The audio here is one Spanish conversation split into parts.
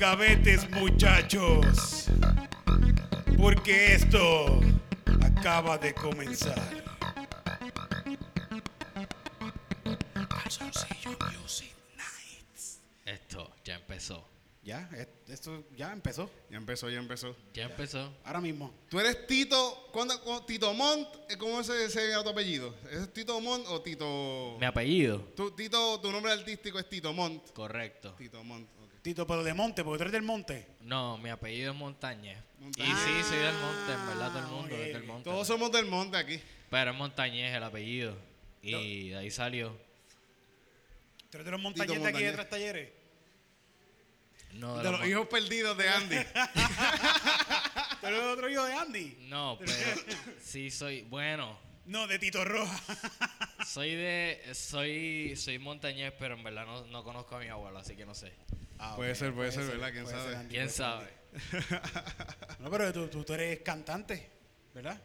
Gavetes, muchachos. Porque esto acaba de comenzar. Calzoncillo Music Nights. Esto ya empezó. Ya, es- esto ya empezó. Ya empezó, ya empezó. Ya empezó. Ahora mismo. Tú eres Tito, ¿cuándo- cuándo- Tito Mont, eh, ¿cómo se se llama tu apellido? ¿Es Tito Mont o Tito? Mi apellido. Tu, Tito, tu nombre artístico es Tito Mont. Correcto. Tito Mont, ok. Tito, pero de monte, porque tú eres del monte. No, mi apellido es Montañez. Y Montañez. sí, soy del monte, en verdad, todo el mundo es del monte. Todos somos del monte aquí. Pero es Montañez el apellido. Y de ahí salió. Tú eres de los montañeses de aquí Montañez. de tres talleres. No, De de los los hijos perdidos de Andy. ¿Tú eres otro hijo de Andy? No, pero sí soy, bueno, No, de Tito Roja. soy de, soy, soy montañés, pero en verdad no, no conozco a mi abuelo, así que no sé. Ah, Puede ser, puede ser, ¿verdad? ¿Quién sabe? Andy, ¿Quién sabe? No, pero tú, tú, tú eres cantante, ¿verdad?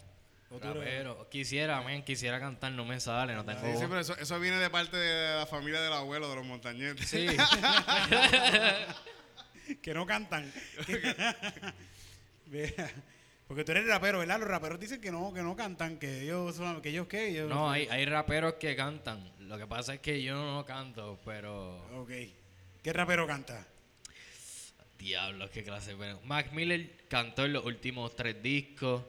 O tú eres- Rapero. Quisiera, men, quisiera cantar, no me sale, no tengo Sí, sí, pero eso, eso viene de parte de la familia del abuelo de los montañetes. Sí, que no cantan. Porque tú eres rapero, ¿verdad? Los raperos dicen que no, que no cantan, que ellos son, que ellos qué. Ellos, no, hay, hay raperos que cantan. Lo que pasa es que yo no canto, pero... Ok. ¿Qué rapero canta? Diablos, qué clase. Pero Mac Miller cantó en los últimos tres discos.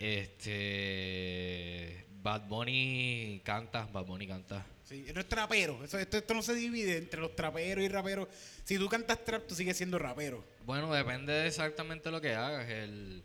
Este. Bad Bunny canta, Bad Bunny canta. Sí, no es trapero. Eso, esto, esto no se divide entre los traperos y raperos. Si tú cantas trap, tú sigues siendo rapero. Bueno, depende de exactamente lo que hagas. El,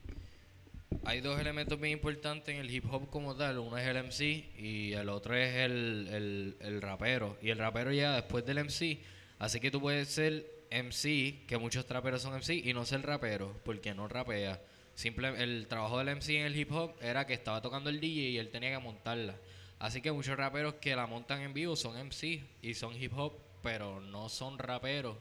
hay dos elementos bien importantes en el hip hop como tal. Uno es el MC y el otro es el, el, el rapero. Y el rapero llega después del MC. Así que tú puedes ser MC, que muchos traperos son MC, y no ser rapero, porque no rapea. Simple, el trabajo del MC en el hip hop era que estaba tocando el DJ y él tenía que montarla. Así que muchos raperos que la montan en vivo son MC y son hip hop, pero no son raperos.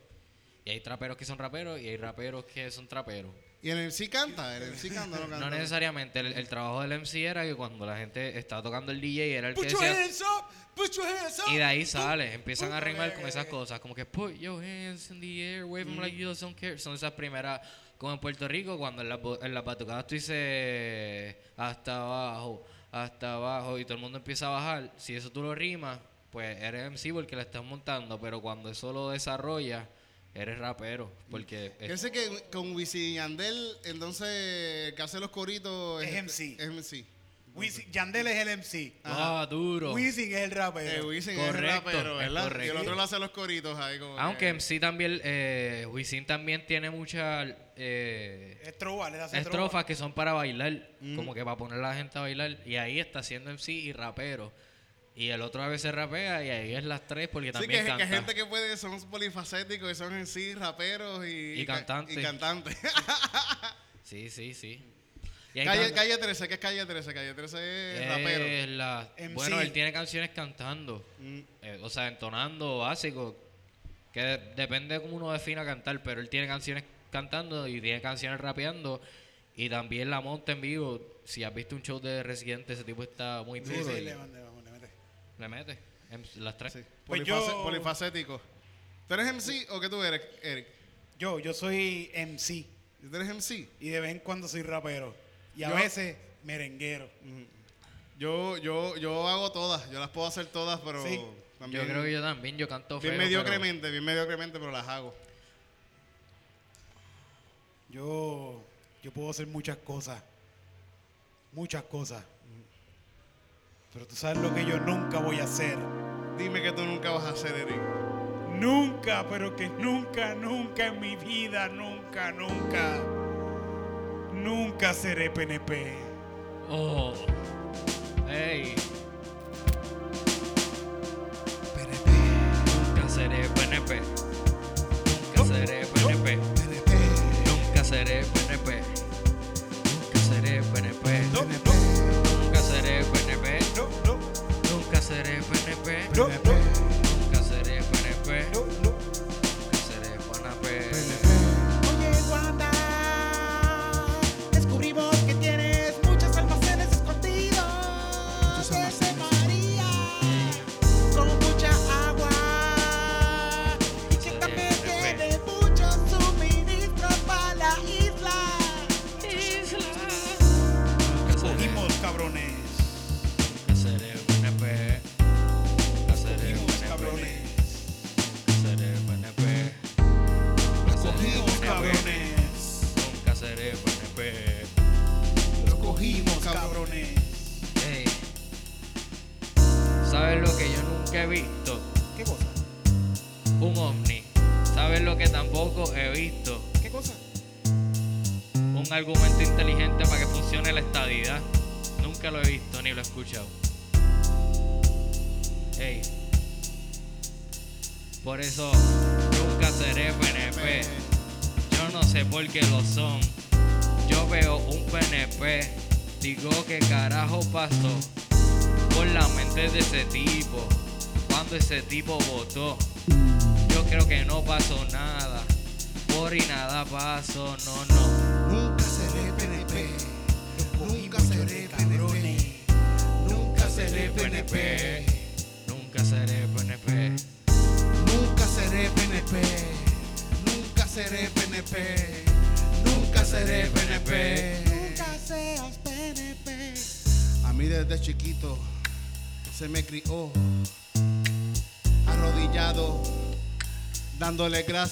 Y hay traperos que son raperos y hay raperos que son traperos. ¿Y el MC canta? ¿El MC canta no canta? No necesariamente. El, el trabajo del MC era que cuando la gente estaba tocando el DJ era el que Put your decía... hands up, put your hands up. Y de ahí sale, empiezan a rimar con esas cosas, como que put your hands in the air, wave 'em like you don't care. Son esas primeras, como en Puerto Rico, cuando en las, en las batucadas tú dices hasta abajo, hasta abajo, y todo el mundo empieza a bajar. Si eso tú lo rimas, pues eres MC porque la estás montando, pero cuando eso lo desarrollas, eres rapero, porque... Yo sé que con Wisin y Yandel, entonces, el que hace los coritos... Es MC. Es MC. Wisin- Yandel es el MC. Ah, duro. Wisin es el Eh, rapero. Wisin es el Correcto, rapero, ¿verdad? Y el correcto. otro le hace los coritos ahí como... Aunque que- MC también, eh, Wisin también tiene muchas eh, Es trova, le hace estrofas que son para bailar, como que para poner a la gente a bailar. Y ahí está siendo MC y rapero. Y el otro a veces rapea y ahí es las tres porque Sí, también que, que canta. gente que puede, son polifacéticos y son en sí raperos y, Y ca- cantantes. Y cantantes. Sí, sí, sí. Y Y Calle, calle 13, ¿qué es calle 13? Calle 13 es rapero. la- bueno, él tiene canciones cantando. Mm. eh, o sea, entonando básico. Que de- depende de cómo uno defina cantar, pero él tiene canciones cantando y tiene canciones rapeando. Y también la monta en vivo. Si has visto un show de Residente, ese tipo está muy Sí, duro. sí, y le, le- le mete. en las tres. Sí. Pues yo- Polifacético. ¿Tú eres MC o qué tú eres, Eric? Yo, yo soy MC ¿Tú eres MC? y de vez en cuando soy rapero. Y a Yo- veces merenguero. Yo, yo, yo hago todas, yo las puedo hacer todas, pero Sí. también Yo creo que yo también, yo canto bien feo. mediocremente, bien mediocremente, pero las hago. Yo, yo puedo hacer muchas cosas. Muchas cosas. Pero tú sabes lo que yo nunca voy a hacer. Dime que tú nunca vas a hacer, Eric. Nunca, pero que nunca, nunca en mi vida, nunca, nunca. Nunca seré PNP. Oh. Ey,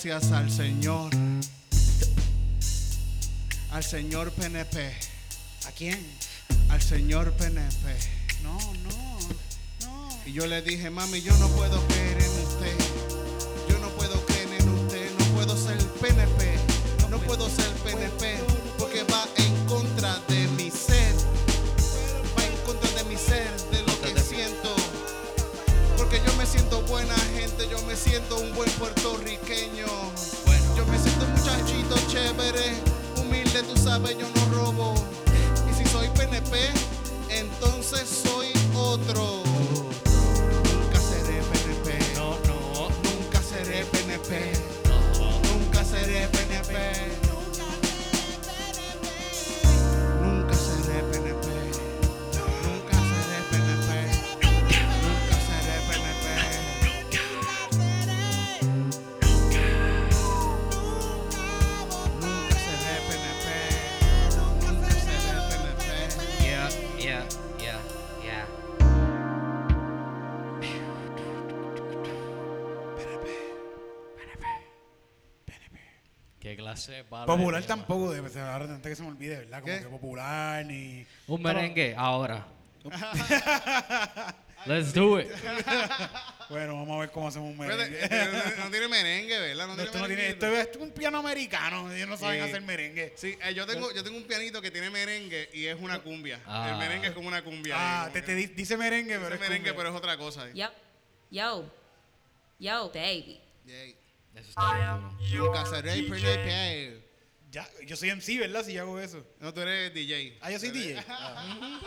gracias al Señor. Al Señor PNP. ¿A quién? Al Señor PNP. No, no, no. Y yo le dije, mami, yo no puedo creer en usted. Yo no puedo creer en usted. No puedo ser PNP. No puedo ser PNP. Porque va siento un buen puertorriqueño. Yo me siento un muchachito chévere. Humilde, tú sabes, yo no robo. Y si soy PNP, entonces soy otro. ¿Qué clase de Popular tampoco debe ser. Ahora antes que se me olvide, ¿verdad? Como ¿Qué? que popular ni. Un merengue, ahora. Let's do it. Bueno, vamos a ver cómo hacemos un merengue. este No tiene merengue, ¿verdad? No No, tiene esto, no tiene, merenguito. esto, esto es un piano americano. Ellos no saben Sí. hacer merengue. Sí, eh, yo tengo, yo tengo un pianito que tiene merengue y es una cumbia. Ah. El merengue es como una cumbia. Ah, ahí, te, te dice merengue, dice pero es merengue, cumbia. pero es otra cosa. Yo, yo, yo, baby. Eso está bien duro. Nunca seré PNP. Ya, yo soy MC, ¿verdad? Si yo hago eso. No, tú eres DJ. Ah, yo soy DJ. Ah.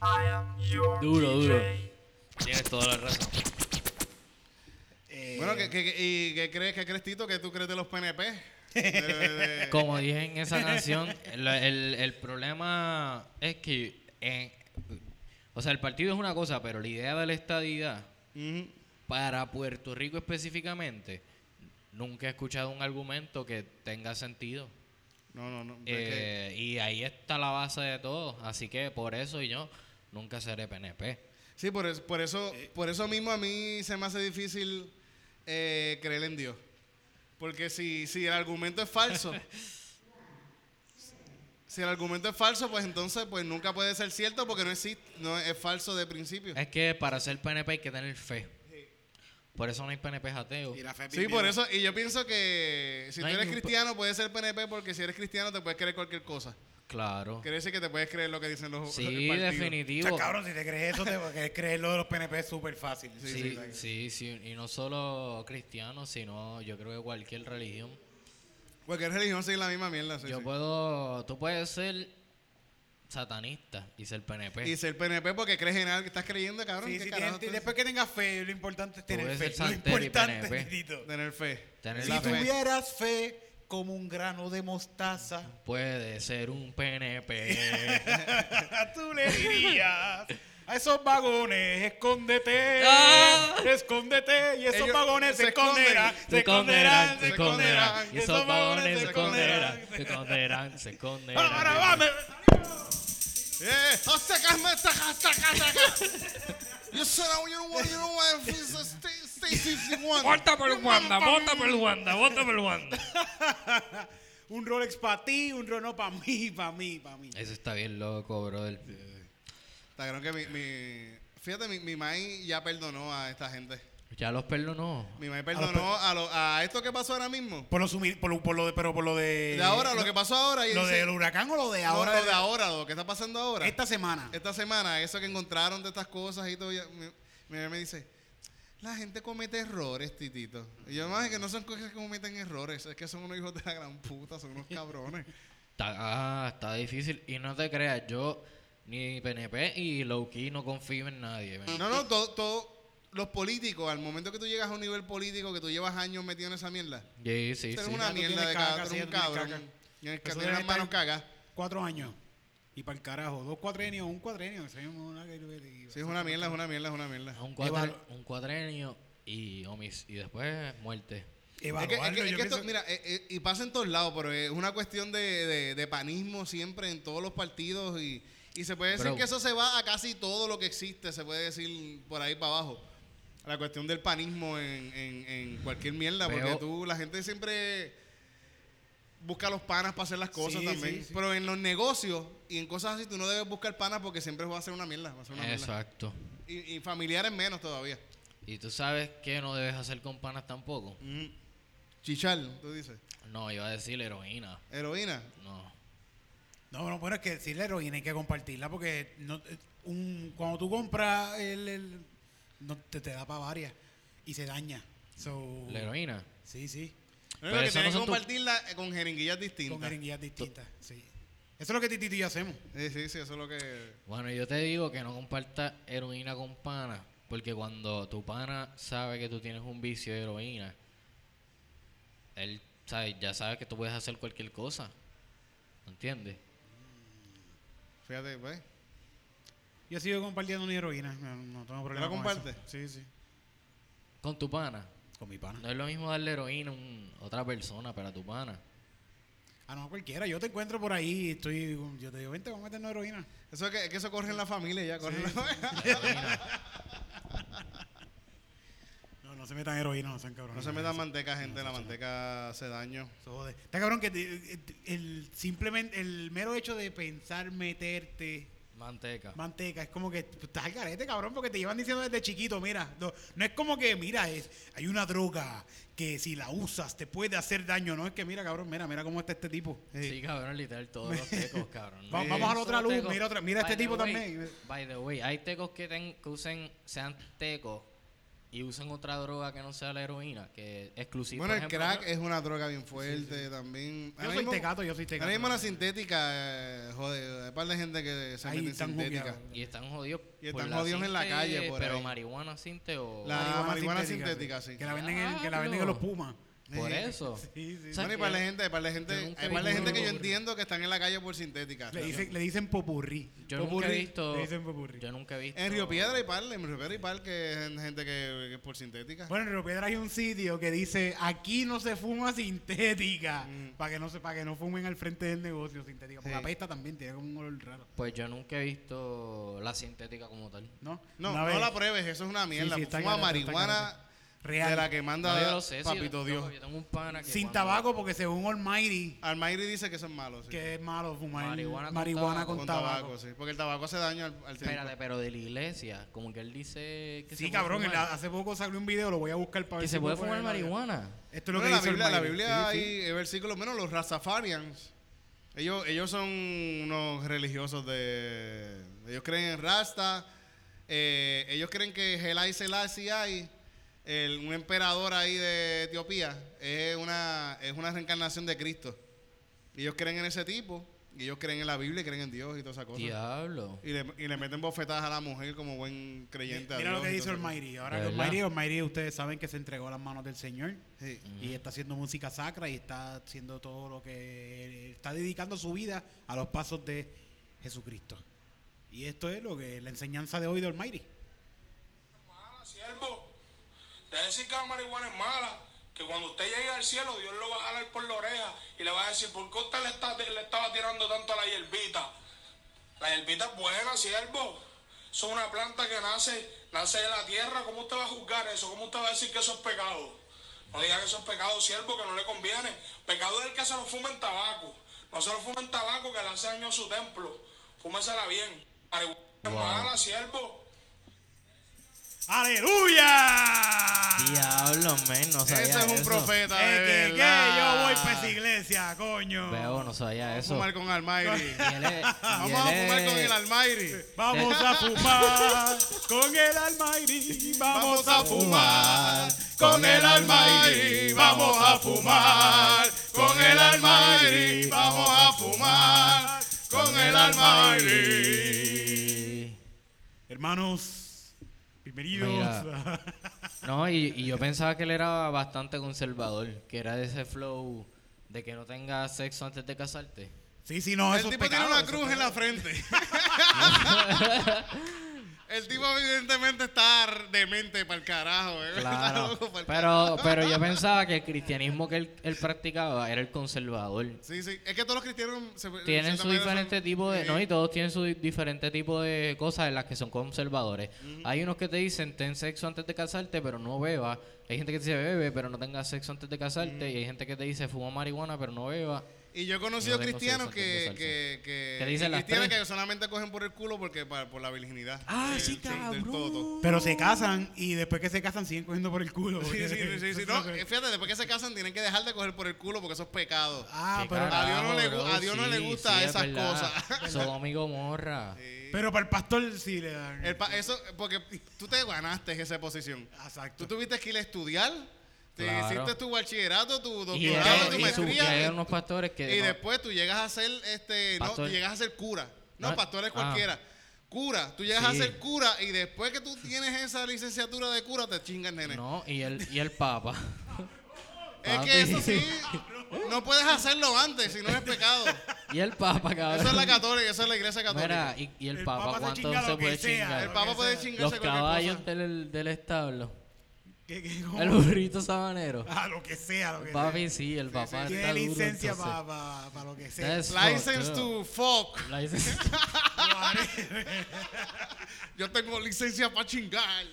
Duro, duro. Tienes toda la razón. Eh, Bueno, ¿qué, qué- qué- ¿y qué crees, qué crees, Tito? ¿Qué tú crees de los PNP? De- de- Como dije en esa canción, el, el- el problema es que, eh, o sea, el partido es una cosa, pero la idea de la estadidad. Para Puerto Rico específicamente, nunca he escuchado un argumento que tenga sentido. No, no, no. es Eh, y ahí está la base de todo. Así que por eso yo nunca seré PNP. Sí, por eso, por eso, por eso mismo a mí se me hace difícil eh, creer en Dios. Porque si, si el argumento es falso, si el argumento es falso, pues entonces pues nunca puede ser cierto porque no existe, no es, es falso de principio. Es que para ser PNP hay que tener fe. Por eso no hay PNP ateos. y la fe Sí, por eso, y yo pienso que si No tú hay eres ni un- cristiano puedes ser PNP porque si eres cristiano te puedes creer cualquier cosa. Claro. Quiere decir que te puedes creer lo que dicen los Sí, el partido. O definitivo. sea, cabrón, si te crees eso, te que creer lo de los PNP es súper fácil. Sí, sí, sí, Y no solo cristianos, sino yo creo que cualquier religión. Cualquier religión sigue la misma mierda. sí, yo sí. puedo, tú puedes ser satanista y ser PNP. Y ser PNP porque crees en algo que estás creyendo, cabrón. Sí, ¿qué sí, carajo tienes- tú- después que tengas fe, lo importante es tener fe. Lo importante. Tener fe. Tener Si la fe. fe. tuvieras fe como un grano de mostaza, Puede ser un PNP. tú le dirías a esos vagones, escóndete, Ah. escóndete, y esos Ellos vagones se esconderán, Se esconderán, se esconderán. Y esos vagones se esconderán. esconderán, se esconderán, se esconderán. Ahora vamos. ¡Eh! ¡Hasta acá, hasta acá, hasta acá, hasta acá! Yo said, oh, you know what, you know what, it's a stay, stay 51. Vota por Wanda, vota por Wanda, vota por Wanda. Un Rolex para ti, un Rolex para mí, para mí, para mí. Eso está bien loco, brother. Está claro que mi, mi, fíjate, mi, mi maíz ya perdonó a esta gente. Ya los perdonó. Mi maíz perdonó a, lo, a esto que pasó ahora mismo. Por lo, sumi- por lo, por lo de, pero por lo de. De ahora, lo que pasó ahora. Y ¿Lo dice- del huracán o lo de no, ahora? lo de ahora, lo que está pasando ahora. Esta semana. Esta semana, eso que encontraron de estas cosas y todo, ya- mi, mi mamá me dice, la gente comete errores, titito. Y yo, más que no son cosas que cometen errores, es que son unos hijos de la gran puta, son unos cabrones. Está, ah, está difícil. Y no te creas, yo ni PNP y Lowkey no confío en nadie. No, no, todo, todo, los políticos, al momento que tú llegas a un nivel político, que tú llevas años metido en esa mierda, Sí, sí, eres sí. una mierda tienes de caca, cabrón, cabrón. Tienes que tener las manos cagas. Cuatro años. Y para el carajo. Dos cuatrenios, un que- Sí, es una mierda, es una mierda, es una mierda. Un, Evalu- un cuadrenio y, homic- y después muerte. Es que, es Evaluarlo, que- es que esto, mira, eh, eh, y pasa en todos lados, pero es una cuestión de, de- de panismo siempre en todos los partidos y, y se puede decir Bro. que eso se va a casi todo lo que existe, se puede decir por ahí para abajo. La cuestión del panismo en, en- en cualquier mierda, porque tú, la gente siempre busca los panas para hacer las cosas Sí, también. sí, sí. Pero en los negocios y en cosas así, tú no debes buscar panas porque siempre va a ser una mierda. Va a ser una mierda. Exacto. Y, y familiares menos todavía. Y tú sabes que no debes hacer con panas tampoco. Ujú. Chichal, tú dices. No, iba a decir heroína. Heroína. No. No, no, bueno, es que sí, la heroína hay que compartirla porque no, eh, un, cuando tú compras, el, el- no, te, te da para varias y se daña. So, La heroína. Sí, sí. Pero que eso tienes no que son tu- compartirla eh, con jeringuillas distintas. Con jeringuillas distintas. Sí. Eso es lo que Titito y yo hacemos. Sí, sí, sí, eso es lo que. Bueno, yo te digo que no compartas heroína con pana. Porque cuando tu pana sabe que tú tienes un vicio de heroína, él sabe, ya sabe que tú puedes hacer cualquier cosa. ¿Entiendes? Fíjate, pues. Yo sigo compartiendo mi heroína. No, no tengo problema. la con compartes? eso. Sí, sí. Con tu pana. Con mi pana. No es lo mismo darle heroína a un- otra persona, pero a tu pana. Ah, no, cualquiera. Yo te encuentro por ahí. Estoy, yo te digo, vente, vamos a meternos heroína. Eso es que, es que eso corre en la familia ya. Corre en la familia. No, no se metan heroína, no sean cabrones. No se metan manteca, gente. La manteca hace daño. Está cabrón que te- el, simplemente el mero hecho de pensar meterte Manteca. manteca es como que estás al garete, cabrón, porque te llevan diciendo desde chiquito, mira, no, no es como que, mira, es, hay una droga que si la usas te puede hacer daño, no es que, mira, cabrón, mira, mira cómo está este tipo. Sí, cabrón, literal, todos los tecos, cabrón. Vamos a la otra luz, tecos. mira otra- mira este By tipo way, también. By the way, hay tecos que, ten- que usen, sean tecos y usan otra droga que no sea la heroína, que exclusiva. Bueno, por el crack es una droga bien fuerte también. Yo soy mismo- tecato, yo soy tecato. Ahora mismo la sintética, eh, joder, hay un par de gente que se Ahí mete en están sintética. jugueados. Y están jodidos. Y están jodidos en la calle, por Pero ahí. marihuana sinte o. La- marihuana sintética, sí. Que la venden en, que la venden en los Pumas. Por eso. Sí, sí. O sea, Bueno, y para la gente, para la gente, yo nunca hay vi par de gente que yo entiendo que están en la calle por sintética. Le, dicen, le dicen popurrí. Yo nunca he visto. Le dicen popurrí. Yo nunca he visto. En Río Piedra y par, en Río Piedra y par que es gente que, que es por sintética. Bueno, en Río Piedra hay un sitio que dice aquí no se fuma sintética. Mm. Para que no se, para que no fumen al frente del negocio sintética. Porque Sí. apesta también, tiene como un olor raro. Pues yo nunca he visto la sintética como tal. ¿No? no, no la pruebes, eso es una mierda. Fuma marihuana. Real. de la que manda No, yo lo sé. sí, Papito yo, Dios. Yo tengo un pana que Sin cuando- tabaco, porque según Almighty, Almayri dice que eso es malo, sí. que es malo fumar Marihuana marihuana, con con, tabaco. tabaco. con tabaco, sí. Porque el tabaco hace daño al, al. Espérate, pero de la iglesia, como que él dice que Sí, se puede cabrón, fumar, hace poco salió un video, lo voy a buscar para ver que si se puede puedo fumar ponerlo marihuana. Esto es lo Bueno, que la dice Biblia, la Almighty. Biblia Sí, sí. hay eh, versículos, menos los Rastafarians. Ellos, ellos son unos religiosos de... Ellos creen en Rasta. eh, ellos creen que Helai Selassie hay, el, un emperador ahí de Etiopía, es una, es una reencarnación de Cristo. Ellos creen en ese tipo. Y ellos creen en la Biblia y creen en Dios y todas esas cosas. Diablo. Y le, y le meten bofetadas a la mujer como buen creyente a Mira Dios lo que y esas Almighty. Ahora ¿De que verdad? Almighty, Almighty, ustedes saben que se entregó a las manos del Señor. Y está haciendo música sacra y está haciendo todo lo que está dedicando su vida a los pasos de Jesucristo. Y esto es lo que la enseñanza de hoy de Almighty. mala, siervo. De decir que la marihuana es mala, que cuando usted llegue al cielo, Dios lo va a jalar por la oreja y le va a decir, ¿por qué usted le, está, le estaba tirando tanto a la hierbita? La hierbita es buena, siervo. Es una planta que nace, nace de la tierra. ¿Cómo usted va a juzgar eso? ¿Cómo usted va a decir que eso es pecado? No diga que eso es pecado, siervo, que no le conviene. Pecado es el que se lo fuma en tabaco. No se lo fuma en tabaco que le hace daño a su templo. Fúmesela bien. Marihuana es Wow. mala, siervo. ¡Aleluya! Diablo, men, no sabía Ese es un eso. profeta. Eh, que, que yo voy para esa iglesia, coño. Veo, no sabía eso. Fumar con Almighty. Y él es- y Vamos a fumar con el Almighty. Vamos a fumar con el Almighty. Vamos a fumar con el Almighty. Vamos a fumar con el Almighty. Vamos a fumar con el Almighty. Hermanos, bienvenidos. No, y, y yo pensaba que él era bastante conservador, que era de ese flow de que no tengas sexo antes de casarte. Sí, sí, no, El eso es tipo tiene pecado, una es cruz en la frente. El tipo evidentemente está demente para el carajo. ¿eh? Claro. pa'l Pero, pero yo pensaba que el cristianismo que él, él practicaba era el conservador. Sí, sí. Es que todos los cristianos se, Tienen su diferente son- tipo de... No, y todos tienen su di- diferente tipo de cosas en las que son conservadores. Hay unos que te dicen, ten sexo antes de casarte, pero no beba. Hay gente que te dice, bebe, pero no tengas sexo antes de casarte. Y hay gente que te dice, fuma marihuana, pero no beba. Y yo he conocido No cristianos que, que, que, ¿Qué dicen y las cristianos tres? que solamente cogen por el culo porque por la virginidad. Ah, sí, cabrón. todo. Pero se casan y después que se casan siguen cogiendo por el culo. Sí, sí, sí, sí, No, es que- eh, fíjate, después que se casan tienen que dejar de coger por el culo porque eso es pecado. Ah, pero, A Dios no le bro, a Dios no le gusta sí, es esas verdad. cosas. Sodoma y Gomorra. pero para el pastor sí le dan. El pa- eso, porque tú te ganaste esa posición. Exacto. Tú tuviste que ir a estudiar, te Claro. hiciste tu bachillerato, tu doctorado, tu y hay maestría. unos pastores que... Y no- después tú llegas a ser, este, no, Pastor. tú llegas a ser cura. No, Ah, pastor es ah. cualquiera. Cura, tú llegas a ser cura y después que tú tienes esa licenciatura de cura te chingas, nene. No, y el, y el Papa. es que eso sí, no puedes hacerlo antes, si no es pecado. y el Papa, cabrón. Eso es la católica, eso es la iglesia católica. Mira, y, y el, El Papa, ¿cuánto se puede sea, chingar? el papa puede chingarse Los caballos cosa. del, del establo. ¿Qué- qué- cómo? El burrito sabanero. Ah, lo que sea, lo que Papi, sí, el papá sí. está Tiene licencia para lo que sea. That's License fucked to fuck. License- Yo tengo licencia para chingar.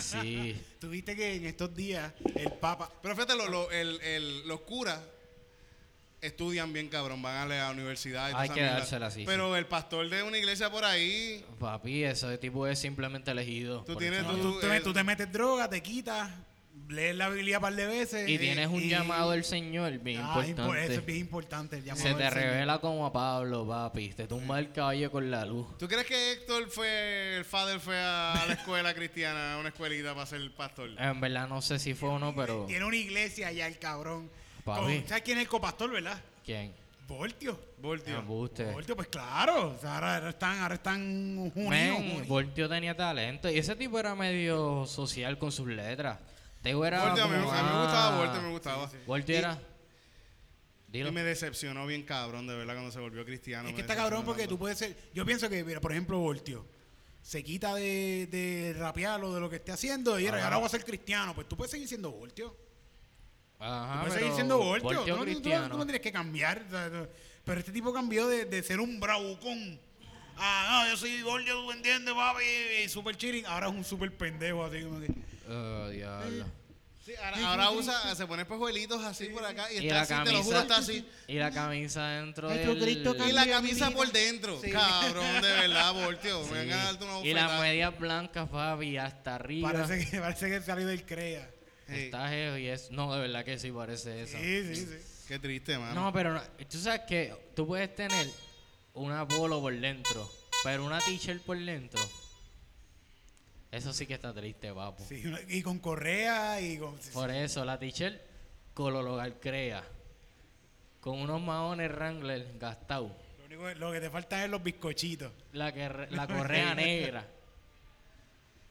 sí. Tuviste que en estos días el Papa. Pero fíjate, lo- lo- el- el- los curas estudian bien, cabrón. Van a la universidad y Hay que dársela así, Pero el pastor de una iglesia por ahí, Papi, ese tipo es simplemente elegido. tú tienes... Tú. Tú, tú te metes droga, te quitas, lees la Biblia un par de veces. Y tienes un y- llamado del Señor bien Ah, impo- importante. Eso es bien importante. El llamado Se te del Señor. revela como a Pablo, papi. Te tumba el caballo con la luz. ¿Tú crees que Héctor fue, el father fue a la escuela cristiana, a una escuelita para ser pastor? En verdad no sé si fue o no, pero... Tiene una iglesia allá el cabrón. Papi. Con- ¿Sabes quién es el copastor, verdad? ¿Quién? Voltio. Voltio. Voltio, pues claro. O sea, ahora, están, ahora están unidos. Voltio tenía talento. Y ese tipo era medio social con sus letras. Teo era Voltio, a mí, como a mí me gustaba, más- Voltio me gustaba. Voltio Y- era... Dilo. Y me decepcionó bien cabrón, de verdad, cuando se volvió cristiano. Es que está cabrón porque tanto. tú puedes ser. Yo pienso que, mira, por ejemplo, Voltio se quita de, de rapear o de lo que esté haciendo y ahora ahora voy a ser cristiano. Pues tú puedes seguir siendo Voltio. Ajá, Tú puedes seguir siendo Voltio. Voltio Tú, no- tú no- cristiano. tú no tienes que cambiar. Pero este tipo cambió de, de ser un bravucón. Ah, no, yo soy Voltio, tú entiendes, papi. Y super chilling. Ahora es un super pendejo, así como que. Oh, diablo. Sí, ahora, ahora usa, se pone espejuelitos así por acá y, Y está así, te lo juro, camisa... está así. Y la camisa dentro del... Y la camisa por dentro. Sí. Cabrón, de verdad, Voltio. Me van a darte una Y las bofetada. medias blancas, papi, hasta arriba. Parece que, parece que salió del CREA. Sí. Está heavy, es... No, de verdad que sí parece eso. Sí, sí, sí. Qué triste, mano. No, pero no- tú sabes que tú puedes tener una polo por dentro, pero una t-shirt por dentro. Eso sí que está triste, papo. Sí, y con correa y con. Por eso, la t-shirt Colologal Crea. Con unos maones Wrangler gastados. Lo, único, lo que te falta es los bizcochitos. La, que, la correa negra.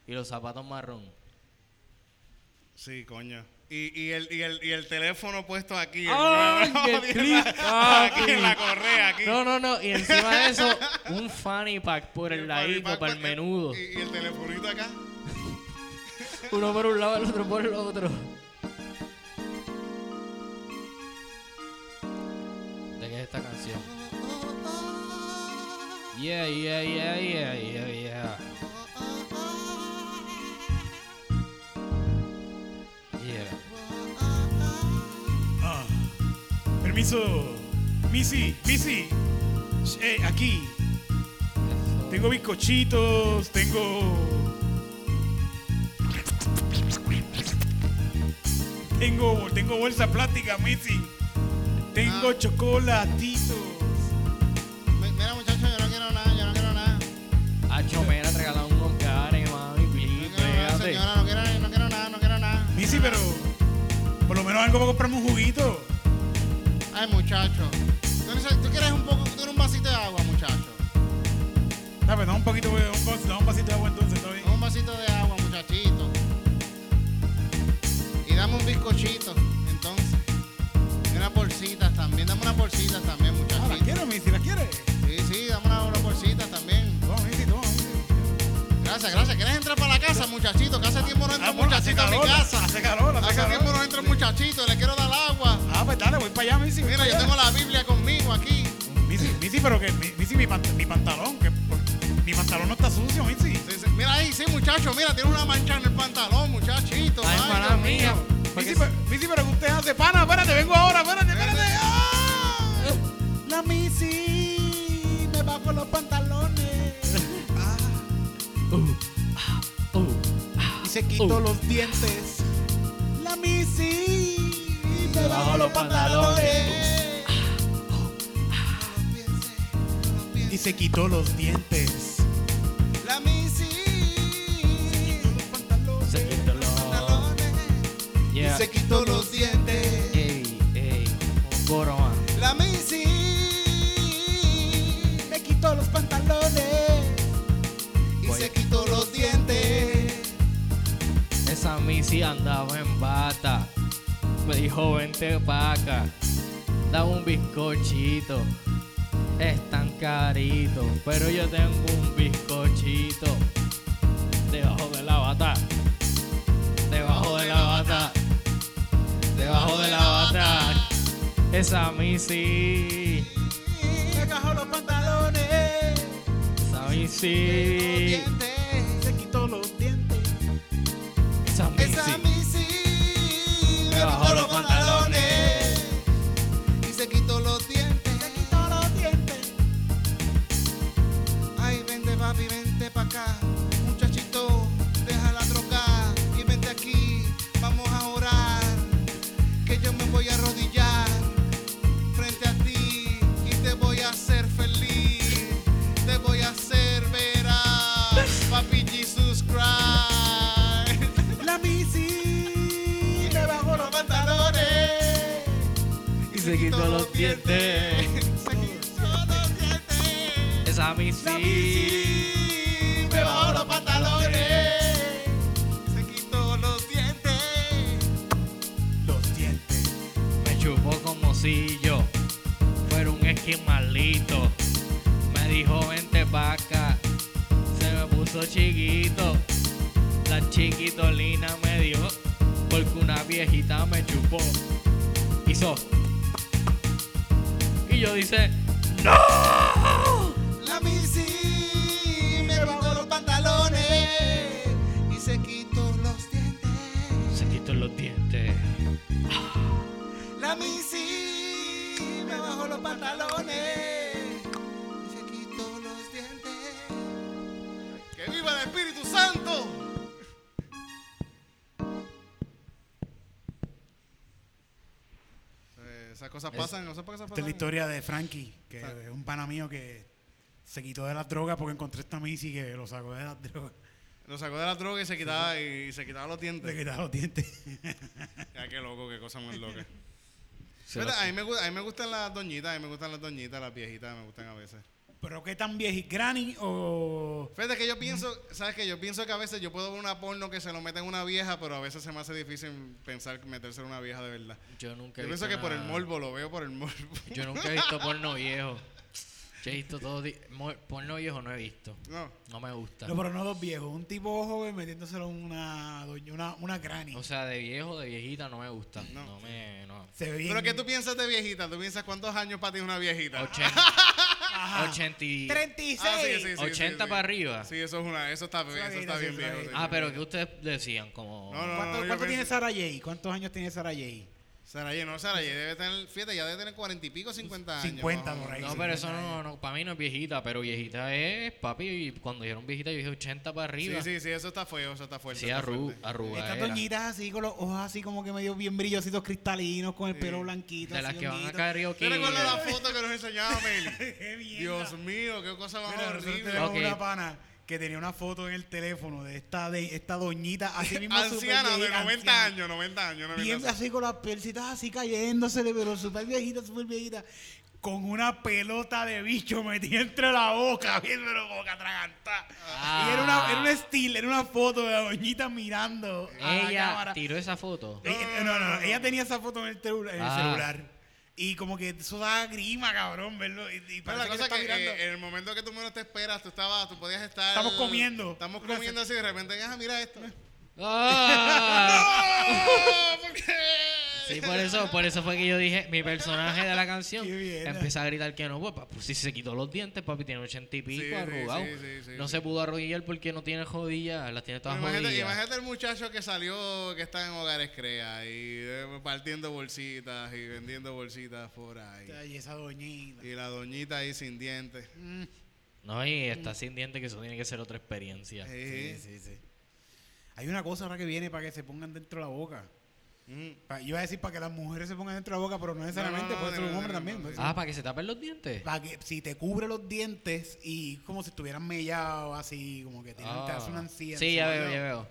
Y los zapatos marrón. Sí, coño. Y, y, el, y, el, y el teléfono puesto aquí. ¡Ay, el- qué triste! aquí en la correa, aquí. No, no, no. Y encima de eso, un fanny pack por el ladito, pack para el menudo. Y, y el telefonito acá. Uno por un lado, el otro por el otro. ¿De qué es esta canción? Yeah, yeah, yeah, yeah. Yeah. Permiso. Missy, Missy. Eh, aquí. Tengo bizcochitos, tengo. Tengo, tengo bolsa plástica, Missy. Tengo Ah. chocolatitos. Mi- Mira, muchachos, yo no quiero nada, yo no quiero nada. Hacho, me han regalado unos cares, mami, No quiero nada, pégate. señora, no quiero, no quiero nada, no quiero nada. Missy, pero. Por lo menos algo para comprarme un juguito. Ay, muchacho. ¿Tú, quieres un poco, tú quieres un vasito de agua, muchacho? Dame, dame un poquito, un, un vasito de agua entonces, ¿está bien? Un vasito de agua, muchachito. Y dame un bizcochito, entonces. Y unas bolsitas también, dame unas bolsitas también, Ah, las muchachito. quiero, Missy, las quieres. Sí, sí, dame unas, unas bolsitas también. Toma, Missy, toma. Gracias, gracias. ¿Quieres entrar para la casa, muchachito? Que hace tiempo no entra Ah, bueno, hace muchachito a mi casa. hace calor, hace Hace calor. tiempo no entra muchachito, le quiero dar agua. Ah, pues dale, voy para allá, Missy. Mira, para yo tengo la Biblia conmigo aquí. Missy, Missy, pero que mi- Missy, mi, pant- mi pantalón, que por- mi pantalón no está sucio, Missy. Sí, sí. Mira ahí, sí, muchacho, mira, tiene una mancha en el pantalón, muchachito. Ay, Ay, mío. Porque Missy, pero, Missy, pero que usted hace, pana, espérate, vengo ahora, espérate, espérate. ¡Ah! La Missy me bajo los pantalones Uh, ah, uh. y se quitó Uh. los dientes. La Missy bajo bajo los pantalones. Y se quitó los dientes. La Missy. Se quitó los- Y Yeah. se quitó los dientes. Ey, ey. La Missy. Me quitó los pantalones y se quitó los dientes. Esa Missy andaba en bata. Me dijo, vente pa' acá. Dame un bizcochito. Es tan carito. Pero yo tengo un bizcochito. Debajo de la bata. Debajo de la bata. Debajo de la bata. Esa Missy. Me bajó los pantalones. Esa Missy. Se yo fuera un esquimalito. Me dijo vente acá. Se me puso chiquito. La chiquitolina me dio. Porque una viejita me chupó. Hizo. Y yo dice. ¡No! La Missy me bajó los pantalones. Y se quitó los dientes. Se quitó los dientes. La bajó los pantalones. Y se quitó los dientes. ¡Que viva el Espíritu Santo! Eh, Esas cosas pasan, no sé por qué esas Esta es la pasan. historia de Frankie, que es un pana mío que se quitó de las drogas porque encontré esta Missy que lo sacó de las drogas. Lo sacó de la droga y se quitaba, y se quitaba los Le dientes. quitaba los dientes. Ya, qué loco, qué cosa más loca. Lo- a, mí me, a mí me gustan las doñitas, a mí me gustan las doñitas, las viejitas, me gustan a veces. Pero qué tan vieja, Granny o Fíjate que yo pienso, ¿sabes qué? Yo pienso que a veces yo puedo ver una porno que se lo mete en una vieja, pero a veces se me hace difícil pensar meterse en una vieja de verdad. Yo nunca he Yo pienso visto que por el morbo, lo veo por el morbo. Yo nunca he visto porno viejo. Yo he visto todo. Porno viejo no he visto. No. No me gusta. No, pero no dos viejos, un tipo joven metiéndoselo en una doña, una, una granny. O sea, de viejo, de viejita no me gusta. No. No, me. No. se ve bien. Pero ¿qué tú piensas de viejita? ¿Tú piensas cuántos años para ti es una viejita? 80. Ajá. 80 y- 36. Ah, sí, sí, sí, 80 sí. para arriba. Sí, eso es una, eso está, Eso eso está bien, bien viejo. Ah, pero que ustedes decían como. No, no, ¿Cuánto, cuánto tiene Sara J? ¿Cuántos años tiene Sara J? Sarayé, no, Sarayé debe tener, fíjate, ya debe tener cuarenta y pico, cincuenta años. 50 más o por ahí. No, pero eso no, no, para mí no es viejita, pero viejita es papi. Y cuando dijeron viejita, yo dije 80 para arriba. Sí, sí, sí, eso está feo, eso está fuerte. Sí, está arru, fuerte. arrugadera. Estas doñitas así con los ojos así como que medio bien brillositos cristalinos con el pelo blanquito. De las que van a caer ¿Te recuerdas la foto que nos enseñaba Meli? Dios mío, qué cosa más Mira, horrible. tenemos Ok. una pana que tenía una foto en el teléfono de esta de esta doñita así mismo Anciana súper de viejita, 90 anciana. años, 90 años. 90 Bien años. así con las pelcitas así cayéndosele, pero súper viejita, súper viejita. Con una pelota de bicho metida entre la boca, bien, pero boca atragantada. Ah. Y era una, era un estilo, era una foto de la doñita mirando a la Ella cámara. tiró esa foto. Ella- no, no, no, ella tenía esa foto en el, en el Ah. celular. Y como que eso da grima, cabrón, verlo. Y, parece la que cosa que mirando. eh, en el momento que tú menos te esperas, tú estabas, tú podías estar. Estamos comiendo. Estamos comiendo así, de repente, ah, mira esto. ¡Ah! ¡Oh! ¿Por qué? Sí, por eso, por eso fue que yo dije, mi personaje de la canción empieza a gritar que no, pues, pa- pues si se quitó los dientes, papi, tiene ochenta y pico, Sí, arrugado. sí, sí, sí, no sí. se pudo arrodillar porque no tiene rodillas, las tiene todas Imagínate, jodidas. imagínate el muchacho que salió, que está en hogares crea y eh, partiendo bolsitas y vendiendo bolsitas por ahí. Ay, esa doñita. Y la doñita ahí sin dientes. No, y está sin dientes, que eso tiene que ser otra experiencia. Sí. Sí, sí, sí. Hay una cosa ahora que viene para que se pongan dentro de la boca. Mm. Pa- Iba a decir para que las mujeres se pongan dentro de la boca, pero no necesariamente, No, no, puede ser no, un no, hombre no, también. no, Ah, para que se tapen los dientes. Para que si te cubre los dientes y como si estuvieran mellados así, como que tienen, te hace una ansía. sí, ya veo, ya veo.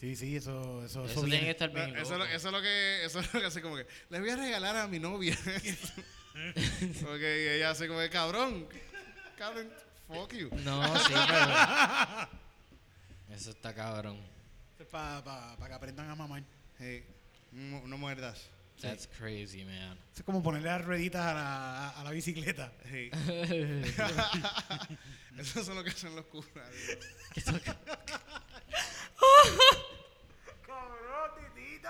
Sí, sí, eso, eso, eso, Eso tiene que estar bien. Eso, es lo- loco. eso es lo que eso es lo que hace como que le voy a regalar a mi novia. Porque ella hace como que cabrón. Cabrón, fuck you. No, sí, pero. Eso está cabrón. Para que aprendan a mamar. Hey, no, no muerdas. That's crazy, man. Es como ponerle las rueditas a la, a la bicicleta. Hey. Eso es lo que hacen los curas. ¡Cabrón, titito!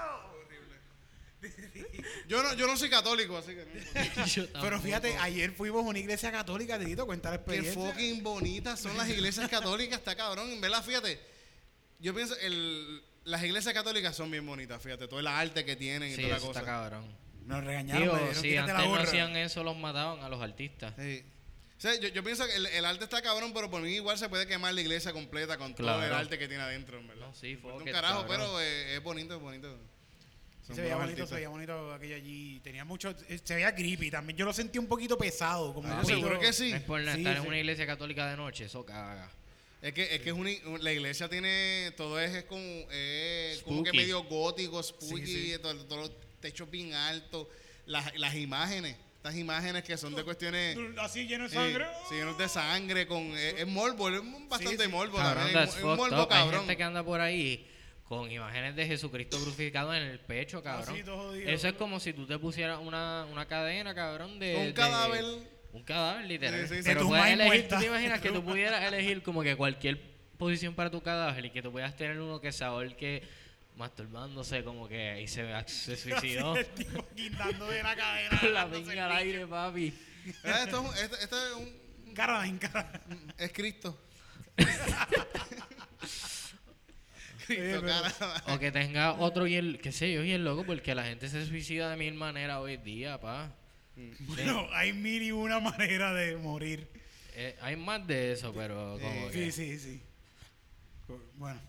Yo no, yo no soy católico, así que no. Pero fíjate, ayer fuimos a una iglesia católica, Titito, cuenta la Qué experiencia. fucking bonitas son las iglesias católicas, está cabrón. En verdad, fíjate, yo pienso, el, las iglesias católicas son bien bonitas, fíjate, todo el arte que tienen y Sí, toda la eso está cosa. cabrón. Nos regañaron, Digo, me dijeron, si "Quítate antes la no gorra". hacían eso, los mataban a los artistas. Sí. O sea, yo, yo pienso que el, el arte está cabrón, pero por mí igual se puede quemar la iglesia completa con todo el arte que tiene adentro, en verdad. No, sí, fuck un carajo, cabrón. pero eh, es bonito, es bonito. Sí, se veía bonito, se veía bonito aquello allí. Tenía mucho, eh, se veía creepy también. Yo lo sentí un poquito pesado. Como Ah, seguro que sí. Es por Sí, estar sí. en una iglesia católica de noche, eso caga. Es que, es que es una, la iglesia tiene, todo es, es como, es como que medio gótico, spooky, Sí, sí. todo- todos los techos bien altos, las, las imágenes, estas imágenes que son de cuestiones Así lleno de sí, sangre. sí, llenos de sangre, con es, es morbo, es bastante sí. morbo, Cabrón, es un fucked morbo up. Hay cabrón. gente que anda por ahí con imágenes de Jesucristo crucificado en el pecho, cabrón. Así, todo jodido. Eso es como si tú te pusieras una, una cadena, cabrón, de... Un de- cadáver. Un cadáver, literal. Sí, sí, sí. Pero tu puedes elegir, tú te imaginas que tú pudieras elegir como que cualquier posición para tu cadáver y que tú puedas tener uno que se ahorque masturbándose como que y se, se suicidó El tipo guindando de la cadena. con la pinga al el aire, papi. Ah, Esto, es un- esto- esto es un Cristo. Cristo, cara. O que tenga otro bien, qué sé yo, bien loco, porque la gente se suicida de mil maneras hoy día, pa. Bueno, hay mil y una manera de morir. Eh, hay más de eso, pero como que... Sí, sí, sí. Bueno,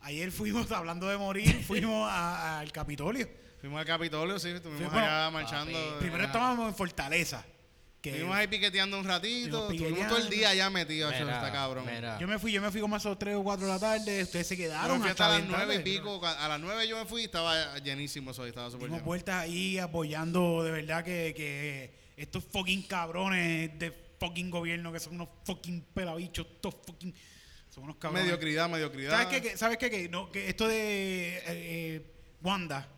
ayer fuimos, hablando de morir, fuimos a- al Capitolio. Fuimos al Capitolio, sí, estuvimos Sí, bueno, allá marchando. papi, Primero Ah. estábamos en Fortaleza. Que Estuvimos ahí piqueteando un ratito, Estuvimos todo el día allá metidos, Mira, está cabrón. mira. yo me fui, yo me fui como a esos 3 o 4 de la tarde. Ustedes se Yo quedaron me fui hasta las bien nueve y tarde. pico, a las nueve yo me fui y estaba llenísimo eso, estaba súper lleno. vueltas ahí apoyando de verdad que, que estos fucking cabrones de fucking gobierno que son unos fucking pelabichos, estos fucking son unos cabrones. Mediocridad, mediocridad. ¿Sabes qué? Que- ¿Sabes qué? Que, no, que esto de eh, eh, Wanda,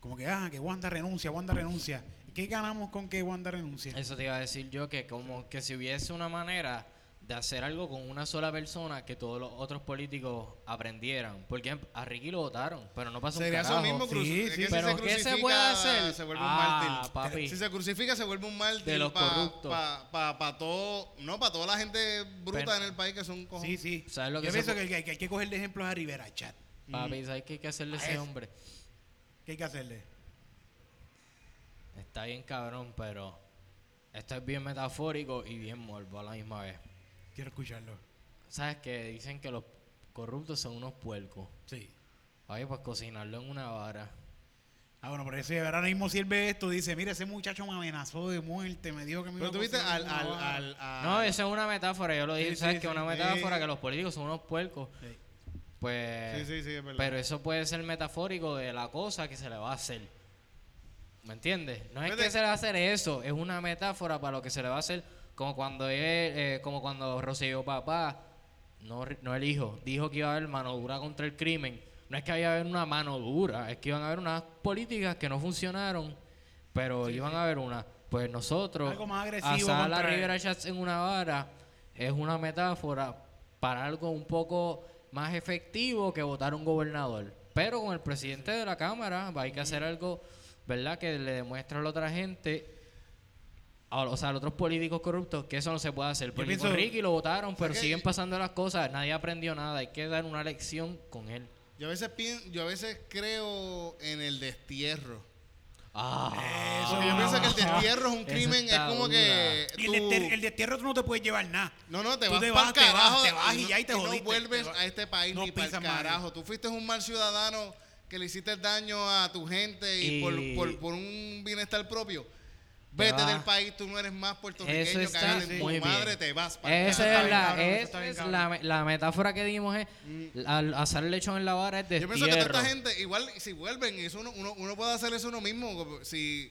como que, ah, que Wanda renuncia, Wanda renuncia. ¿Qué ganamos con que Wanda renuncie? Eso te iba a decir yo, que como que si hubiese una manera de hacer algo con una sola persona que todos los otros políticos aprendieran. Porque a Ricky lo votaron, pero no pasó Sería un eso carajo. mismo, cru- Sí, sí. que si Pero se ¿qué se crucifica, puede hacer? Se vuelve un Ah, mártir. papi. Si se crucifica, se vuelve un mártir. De los pa- corruptos. Pa, pa, pa todo, no, para toda la gente bruta Pero- en el país que son cojones. Sí, sí. ¿Sabes lo que Yo pienso que, que- que hay que coger de ejemplos a Rivera Chat. Papi, ¿sabes qué hay que hacerle a A ese ese. hombre? ¿Qué hay que hacerle? Está bien cabrón, pero esto es bien metafórico y bien morbo a la misma vez. Quiero escucharlo. ¿Sabes que Dicen que los corruptos son unos puercos. Sí. Ay, pues cocinarlo en una vara. Ah, bueno, por eso ahora mismo si él ve esto, dice, mira, ese muchacho me amenazó de muerte, me dijo que me Pero tuviste al, al, vara". al, a- No, esa es una metáfora, yo lo dije, Sí, ¿sabes sí, que sí. una metáfora Sí. que los políticos son unos puercos? Sí. Pues Sí, sí, sí, es verdad. Pero eso puede ser metafórico de la cosa que se le va a hacer. ¿Me entiendes? No es que se le va a hacer eso, es una metáfora para lo que se le va a hacer, como cuando él, eh, como cuando Rocío Papá, no, no el hijo, dijo que iba a haber mano dura contra el crimen. No es que iba a haber una mano dura, es que iban a haber unas políticas que no funcionaron, pero iban a haber una. Pues nosotros, Algo más agresivo la. Rivera Chats en una vara es una metáfora para algo un poco más efectivo que votar un gobernador. Pero con el presidente de la Cámara va, hay que hacer algo, ¿verdad? Que le demuestre a la otra gente, a- o sea, a los otros políticos corruptos, que eso no se puede hacer. Porque pienso- con Ricky lo votaron, pero que- siguen pasando las cosas, nadie aprendió nada, hay que dar una lección con él. Yo a veces pien- yo a veces creo en el destierro. Ah, Porque yo pienso que el destierro es un crimen, es como que tú- el, destierro, el destierro tú no te puedes llevar nada. No, no, te Tú vas te para vas, te vas, carajo. te vas y ya y te no jodiste. vuelves Te vas- a este país no ni para el carajo. Tú fuiste un mal ciudadano que le hiciste daño a tu gente y, Y- Por, por, por un bienestar propio. Vete del país, tú no eres más puertorriqueño, Eso está cágale en tu madre, bien. te vas para Esa es, la, cabrón, es cabrón. la, la metáfora que dimos es al hacer el lechón en la vara es Yo pienso que toda esta gente, igual si vuelven, eso uno, uno, uno puede hacer eso uno mismo. Si,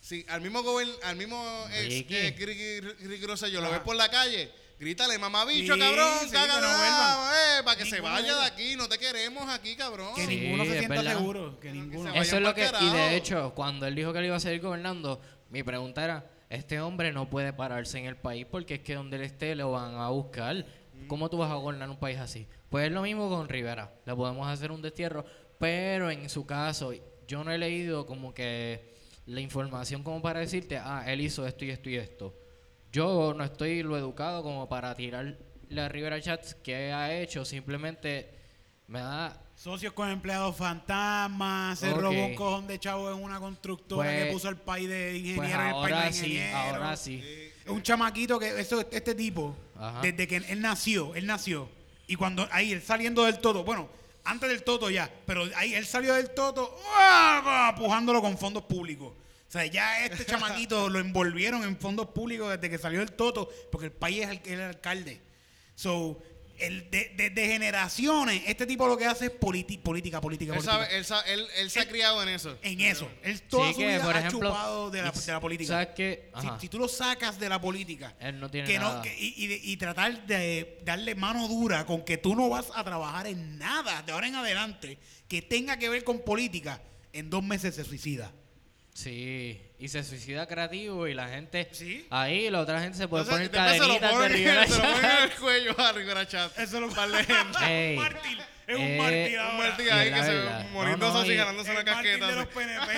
si al mismo gobern, al mismo ex, eh, Ricky, Rosselló lo ves por la calle, grítale, mamabicho, Sí, cabrón, sí, no eh, para que se vaya de aquí, no te queremos aquí, cabrón. Que Sí, ninguno se sienta verdad. seguro. Que ninguno. se Eso es lo que. Y de hecho, cuando él dijo que él iba a seguir gobernando, mi pregunta era: este hombre no puede pararse en el país porque es que donde él esté lo van a buscar. ¿Cómo tú vas a gobernar un país así? Pues es lo mismo con Rivera. Le podemos hacer un destierro, pero en su caso, yo no he leído como que la información como para decirte, ah, él hizo esto y esto y esto. Yo no estoy lo educado como para tirar la Rivera Chats que ha hecho. Simplemente me da Socios con empleados fantasmas, se Ok. robó un cojón de chavo en una constructora Pues- que puso el país de ingeniero Pues en el país de sí, ingeniero. ahora sí. Es un chamaquito que eso, este tipo, Ajá. desde que él nació, él nació. Y cuando ahí él saliendo del todo, bueno, antes del toto ya, pero ahí él salió del toto, ¡ah! pujándolo con fondos públicos. O sea, ya este chamaquito lo envolvieron en fondos públicos desde que salió del toto, porque el país es el, el alcalde. So, el de, de- de generaciones, este tipo lo que hace es politi- política, política, Él, política. sabe, él, sa- él, él se ha Él- criado en eso. en eso. Él toda Sí, su que, vida por ha ejemplo, chupado de la, de la política. ¿Sabes qué? Si, si tú lo sacas de la política Él no tiene que no- nada. que- y, y tratar de darle mano dura con que tú no vas a trabajar en nada de ahora en adelante que tenga que ver con política, en dos meses se suicida. Sí, y se suicida creativo y la gente Sí. ahí, la otra gente se puede Entonces, poner después se lo cadenitas de ponen, Rivera se lo ponen en el cuello a Rivera Chat. Eso lo leer. Ey, un mártir. Es un eh, mártir Un ahora. Y ahí es que la se ve moriendo No, no, así, y- ganándose mártir casqueta. de los. PNP.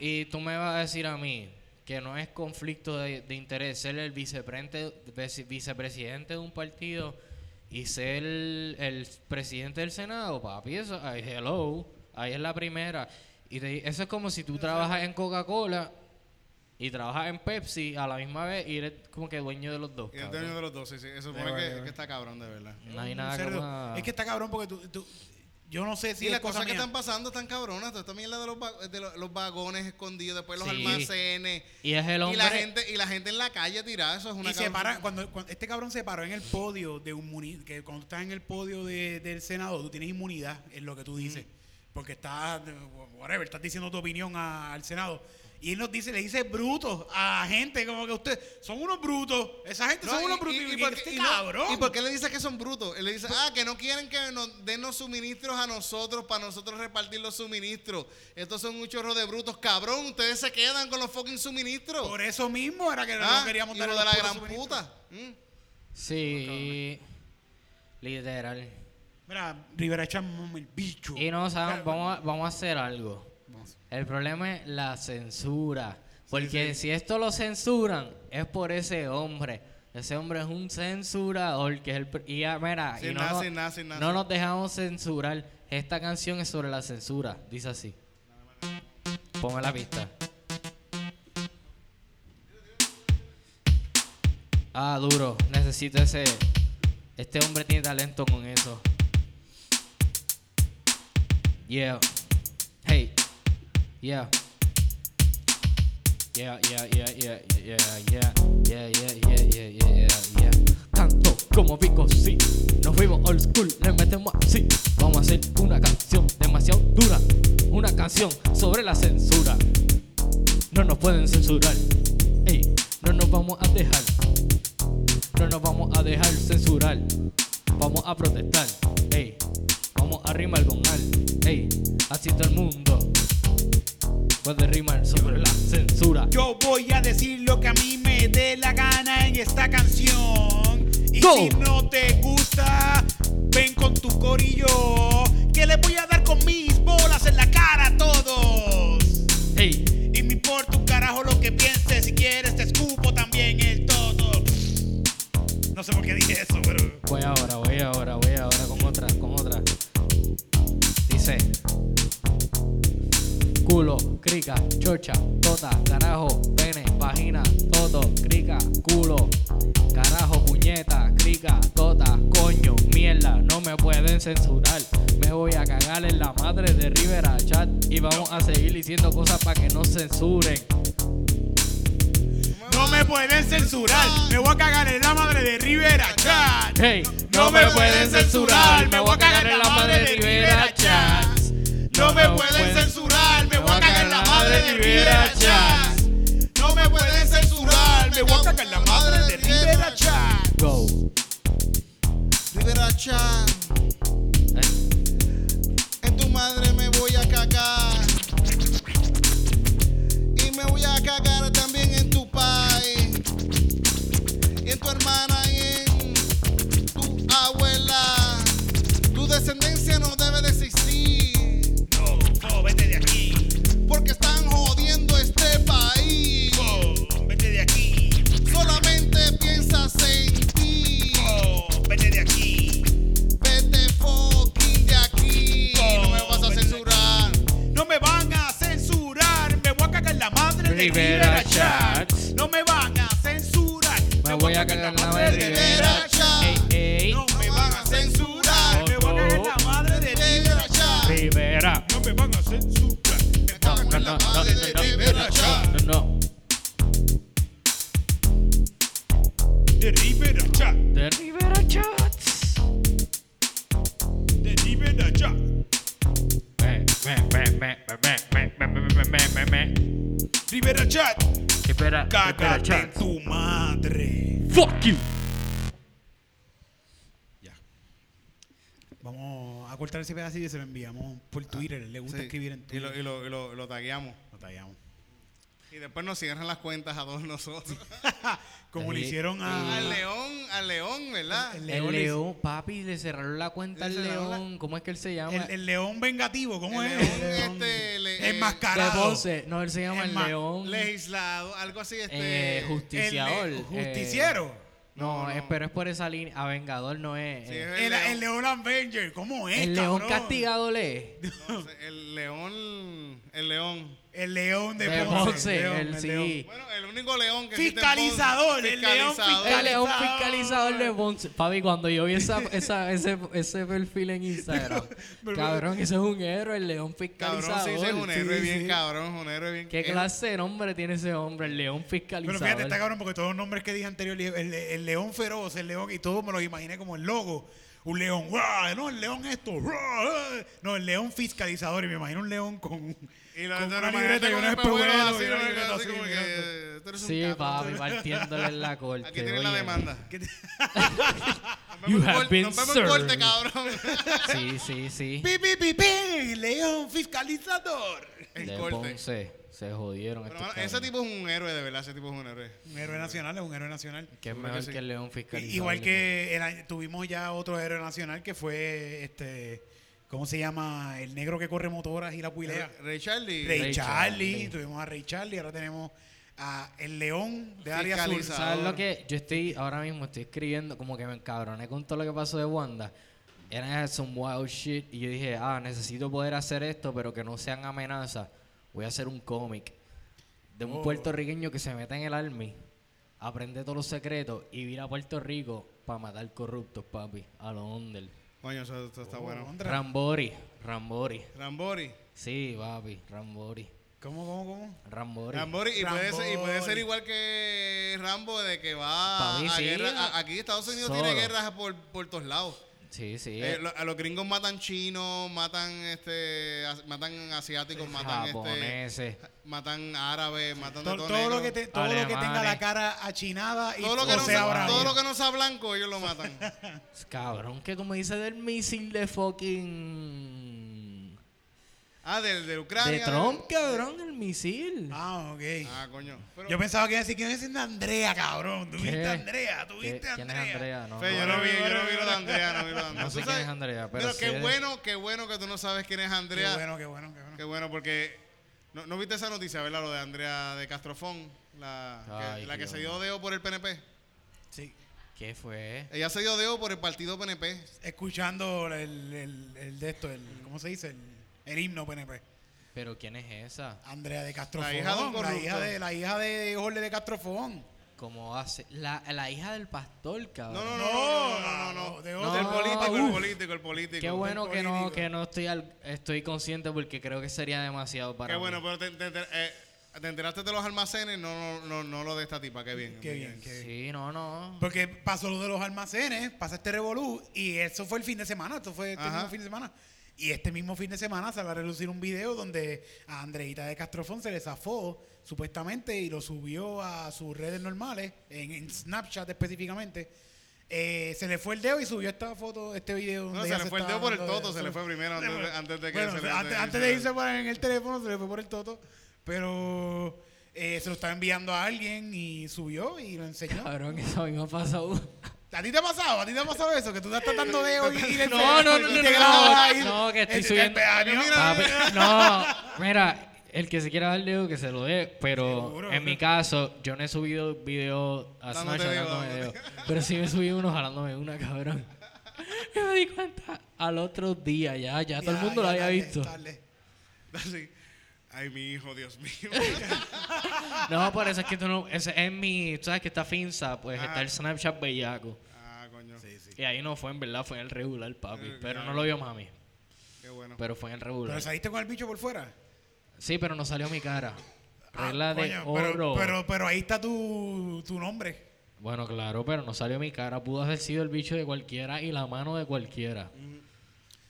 Y tú me vas a decir a mí que no es conflicto de, de interés ser el vicepresidente, vice- vicepresidente de un partido y ser el, el presidente del Senado, papi. Eso, ay, hello, ahí es la primera. Y te- eso es como si tú trabajas en Coca-Cola y trabajas en Pepsi a la misma vez y eres como que dueño de los dos. Y dueño de los dos, sí, sí. Eso supone que, que está cabrón, de verdad. No hay nada cerdo. como... Es que está cabrón porque tú, tú- yo no sé si Sí, es las cosa cosas que están pasando están cabronas. Toda esta mierda de los, va- de los, los vagones escondidos, después los Sí. almacenes. Y es el Y la, hombre... gente, y la gente en la calle tirada, eso es una y se para, cuando, cuando este cabrón se paró en el podio de un que cuando estás en el podio de- del Senado, tú tienes inmunidad en lo que tú dices. Porque estás, eh, whatever, estás diciendo tu opinión a- al Senado. Y él nos dice, le dice brutos a gente como que ustedes son unos brutos. Esa gente No, son y- unos brutos. y- Y, y y por este qué- y no- cabrón. ¿Y por qué le dice que son brutos? Él le dice, ah, que no quieren que nos dennos suministros a nosotros para nosotros repartir los suministros. Estos son un chorro de brutos. Cabrón, ustedes se quedan con los fucking suministros. Por eso mismo era que Ah, no queríamos hijo dar de los la gran suministros. puta. Mm. Sí, literal. Mira, Rivera echamos el bicho. Y no, ¿saben? Vamos a, vamos a hacer algo. El problema es la censura. Porque si esto lo censuran, es por ese hombre. Ese hombre es un censurador que es el... Y ya, mira, Sin y no, nada, nos- nada. no nos dejamos censurar. Esta canción es sobre la censura. Dice así. Ponme la pista. Ah, duro. Necesito ese... Este hombre tiene talento con eso. Yeah. Hey. Yeah. Yeah, yeah, yeah, yeah, yeah, yeah, yeah, yeah, yeah, yeah, yeah, yeah. Canto como Vico, sí. Nos fuimos old school, le metemos así. Vamos a hacer una canción demasiado dura. Una canción sobre la censura. No nos pueden censurar. Ey, no nos vamos a dejar. No nos vamos a dejar censurar. Vamos a protestar. Ey, vamos a rimar con al. Ey, así todo el mundo puede rimar sobre la censura. Yo voy a decir lo que a mí me dé la gana en esta canción. Y Go. si no te gusta, ven con tu corillo. Chocha, tota, carajo, pene, vagina, toto, crica, culo, carajo, puñeta, crica, tota, coño, mierda, no me pueden censurar. Me voy a cagar en la madre de Rivera Chat y vamos a seguir diciendo cosas para que no censuren. No me pueden censurar. Me voy a cagar en la madre de Rivera Chat. Hey, no me pueden censurar, me voy a cagar en la madre de Rivera Chats. No me pueden censurar, libera ya. Rivera chat. ¿Qué espera? ¿Qué espera, Cágate chat? tu madre. Fuck you. Ya. Vamos a cortar ese pedacito y se lo enviamos por Twitter. Le gusta Sí. escribir en Y Twitter. lo, y lo, y lo, lo tagueamos. Lo tallamos. Y después nos cierran las cuentas a todos nosotros. Como le hicieron a. al león, al león, ¿verdad? El- El León papi, le cerraron la cuenta Le al cerraron la- león. ¿Cómo es que él se llama? El, el león vengativo, ¿cómo El es? león, El león este, le- eh, enmascarado. Ponce. No, él se llama el león. Legislado, algo así, este... eh, justiciador. El le- eh, justiciero. no, No, es- no. pero es por esa línea. A Vengador no es. Sí, eh. es el, el león Avenger, ¿cómo es? el león cabrón? castigado le. no el león, el león. El león de, De Ponce. Ponce, león, el sí. Bueno, el único león que existe en Ponce. Fiscalizador, el león Fiscalizador. El león Fiscalizador. de Ponce. Papi, cuando yo vi esa, esa, ese, ese perfil en Instagram, cabrón, ese es un héroe, el león Cabrón, fiscalizador. sí, ese es un Sí, héroe bien sí. cabrón, un héroe bien ¿Qué clase de nombre tiene ese hombre, el león Pero fiscalizador? fíjate, está cabrón porque todos los nombres que dije anterior, el, el león feroz, el león, y todo me lo imaginé como el logo. Un león, no, el león esto, ¡guau! no, el león fiscalizador, y me imagino un león con, Y la gente una libreta y unos con espejuelos así, y una libreta así como que tú eres un Sí, cabrón. papi, partiéndole en la corte. Aquí tienes la oye. demanda. ¿Qué te- Nos You vemos en have corte- been Nos vemos en corte, served. cabrón. Sí, sí, sí. pi, pi, pi, pi, león fiscalizador. En De corte. Ponce, se jodieron Pero, estos mano, ese cabrones. tipo es un héroe, de verdad, ese tipo es un héroe. Un héroe nacional, es un héroe nacional. Que es Seguro mejor que que, el león fiscalizador. Igual que el año- tuvimos ya otro héroe nacional que fue este, ¿cómo se llama? El negro que corre motoras y la puilea. Ray Charlie. Ray, Ray Charlie, Charlie. tuvimos a Ray Charlie, ahora tenemos a el león de área sur. ¿Sabes lo que? Yo estoy, ahora mismo estoy escribiendo, como que me encabroné con todo lo que pasó de Wanda. Era some wild shit. Y yo dije, ah, necesito poder hacer esto, pero que no sean amenazas. Voy a hacer un cómic de un Oh. puertorriqueño que se mete en el army, aprende todos los secretos y vira a Puerto Rico para matar corruptos, papi. A lo under. Coño, eso, eso está bueno. Ondra. Rambori, Rambori. Rambori. Sí, papi, Rambori. ¿Cómo, cómo, cómo? Rambori. Rambori, y puede, ser, y puede ser Rambori. igual que Rambo, de que va a sí, guerra. a- aquí Estados Unidos solo. tiene guerras por, por todos lados. Sí, sí. Eh, lo- a los gringos matan chinos, matan este, as- matan asiáticos, matan este, japoneses. matan árabes, matan de Todo, todo, todo lo que te- todo lo que tenga la Alemanes. cara achinada y todo lo que no sea todo lo que no sea blanco, ellos lo matan. Cabrón, que tú me dices del misil de fucking. Ah, de, de Ucrania. De Trump, cabrón, el misil. Ah, ok. Ah, coño. Pero, Yo pensaba que iba a decir que iba a decir de Andrea, cabrón. ¿Qué? Tuviste a Andrea, ¿Qué- tuviste a ¿Quién es Andrea. Andrea? No, Fe, yo no, no vi, yo no vi lo de Andrea, no vi lo de Andrea. No sé ¿Tú quién es Andrea, pero qué sé- bueno, qué bueno que tú no sabes quién es Qué Andrea. bueno, qué bueno, qué bueno. Qué bueno, porque no, no viste esa noticia, ¿verdad? Lo de Andrea de Castrofón, la, que, Ay, la que se dio deo por el PNP. Sí. ¿Qué fue? Ella se dio deo por el partido PNP. Escuchando el, el, el de esto, el, ¿cómo se dice? El, el himno PNP. ¿Pero quién es esa? Andrea de Castrofón. La hija de un la hija de, la hija de Jorge de Castrofón. ¿Cómo hace? La, la hija del pastor, cabrón. no, no, no, no, no, no. de El otro. político, el uf. político, el político. Qué bueno que no, que no estoy al- estoy consciente porque creo que sería demasiado para Qué mí. bueno, pero te, te- te- eh, te enteraste de los almacenes, no, no, no, no lo de esta tipa, qué bien. Qué bien, qué bien. Sí, no, no. Porque pasó lo de los almacenes, pasa este revolú y eso fue el fin de semana, esto fue este fin de semana. Y este mismo fin de semana se va a relucir un video donde a Andreita de Castrofón se le zafó supuestamente y lo subió a sus redes normales, en, en Snapchat específicamente. Eh, se le fue el dedo y subió esta foto, este video. No, se le fue el dedo por el de- toto, se le fue primero antes de- antes de que Bueno, se le- antes, de irse por en el teléfono se le fue por el toto, pero eh, se lo estaba enviando a alguien y subió y lo enseñó. Cabrón, eso me ha pasado. ¿A ti te ha pasado? ¿A ti te ha pasado eso? Que tú estás tratando de y No, no, no, no, no, que estoy subiendo- no, mira, el que se quiera dar dedo, que se lo dé. Pero en mi caso, yo no he subido video a dedo, dedo. Pero sí me he subido uno jalándome una, cabrón. Me di cuenta al otro día, ya, ya todo el mundo lo había visto. Así. Ay, mi hijo, Dios mío. No, por eso es que tú no. Ese es mi. Tú sabes que está Finza, pues Ah. está el Snapchat bellaco. ah, coño. Y ahí no fue en verdad, fue en el regular, papi. Eh, Pero no lo vio mami. Qué bueno. Pero fue en el ¿Pero regular. saliste con el bicho por fuera? Sí, pero no salió mi cara. Ah, Regla de coño, oro. pero, pero, pero ahí está tu, tu nombre. Bueno, claro, pero no salió mi cara. Pudo haber sido el bicho de cualquiera y la mano de cualquiera.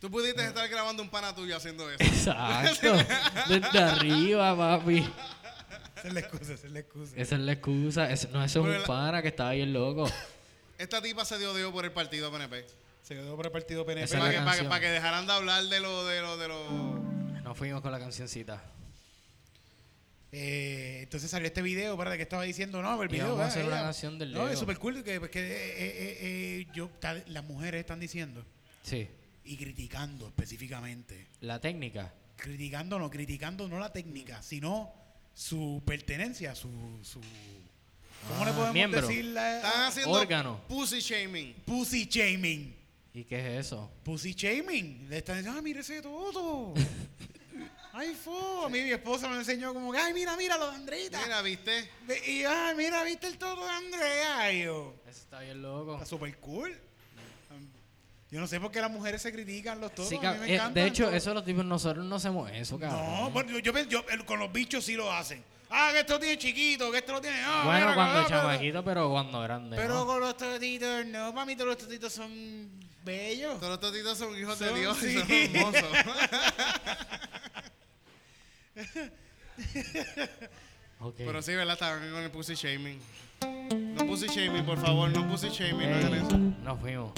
Tú pudiste estar grabando un pana tuyo haciendo eso. Exacto. Desde arriba, papi. Esa es la excusa, esa es la excusa. Esa es la excusa. No, eso es un la- pana que estaba bien loco. Esta tipa se dio dedo por el partido PNP. Se quedó por el partido PNP. Esa es Para la que, para, que, canción. para que dejaran de hablar de lo, de lo, de lo. Nos fuimos con la cancioncita. Eh, entonces salió este video, ¿verdad? Que estaba diciendo, no, el video. vamos a ah, hacer una ella- canción del No, Leo. es súper cool que, que, eh, eh, eh, yo, ta- las mujeres están diciendo Sí. Y criticando específicamente. La técnica. Criticando, no, criticando no la técnica, sino su pertenencia, su. su ¿Cómo le Ah, podemos miembro. decir? la- Están haciendo Órgano. pussy shaming. Pussy shaming. ¿Y qué es eso? Pussy shaming. Le están diciendo, ah, mire ese todo. Ay, fo. A mí mi esposa me enseñó como, que, ay, mira, mira lo de Andreita. Mira, ¿viste? Y, ay, mira, ¿viste el todo de Andrea? Y yo, Eso está bien loco. está súper cool. Yo no sé por qué las mujeres se critican los todos. Sí, a mí me eh, encantan de hecho, todos. eso los tipos, nosotros no hacemos eso, cabrón. No, bueno, yo, yo, yo- el- con los bichos sí lo hacen. Ah, que esto lo tiene chiquito, que esto lo tiene. ah, bueno, mira, cuando cabrón, pero- chamaquito, pero cuando grande. Pero ¿no? con los totitos, no, mami, todos los totitos son bellos. Todos los totitos son hijos Son- de Dios y son hermosos. Ok. Pero sí, ¿verdad? Estaban con el pussy shaming. No pussy shaming, por favor, no pussy shaming, no hagan eso. nos fuimos.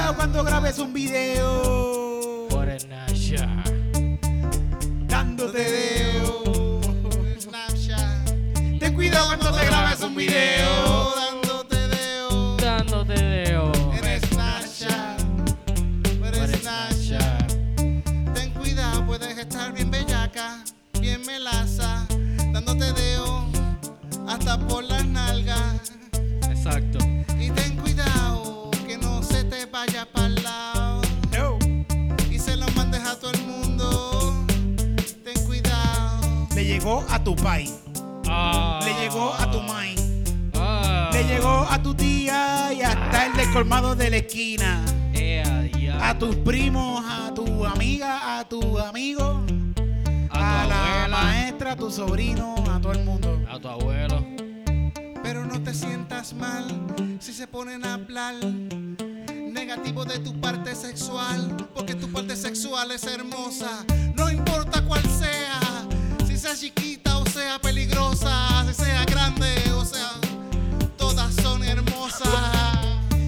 Cuidado cuando grabes un video Por el Snapchat. dándote dedo. Snapchat. Ten cuidado cuando te grabes un video Dándote deo. Dándote dedo. En Snapchat. Snapchat. Snapchat. Ten cuidado, puedes estar bien bellaca, bien melaza, dándote deo hasta por las nalgas. Exacto. Llegó a tu país. Ah. Le llegó a tu mind. Ah. Le llegó a tu tía y hasta el del colmado de la esquina. Diablo. A tus primos, a tu amiga, a tu amigo, A a, tu la abuela. maestra, a tu sobrino, a todo el mundo. A tu abuelo. Pero no te sientas mal si se ponen a hablar negativo de tu parte sexual, porque tu parte sexual es hermosa, no importa cuál sea, sea chiquita o sea peligrosa, sea grande o sea, todas son hermosas.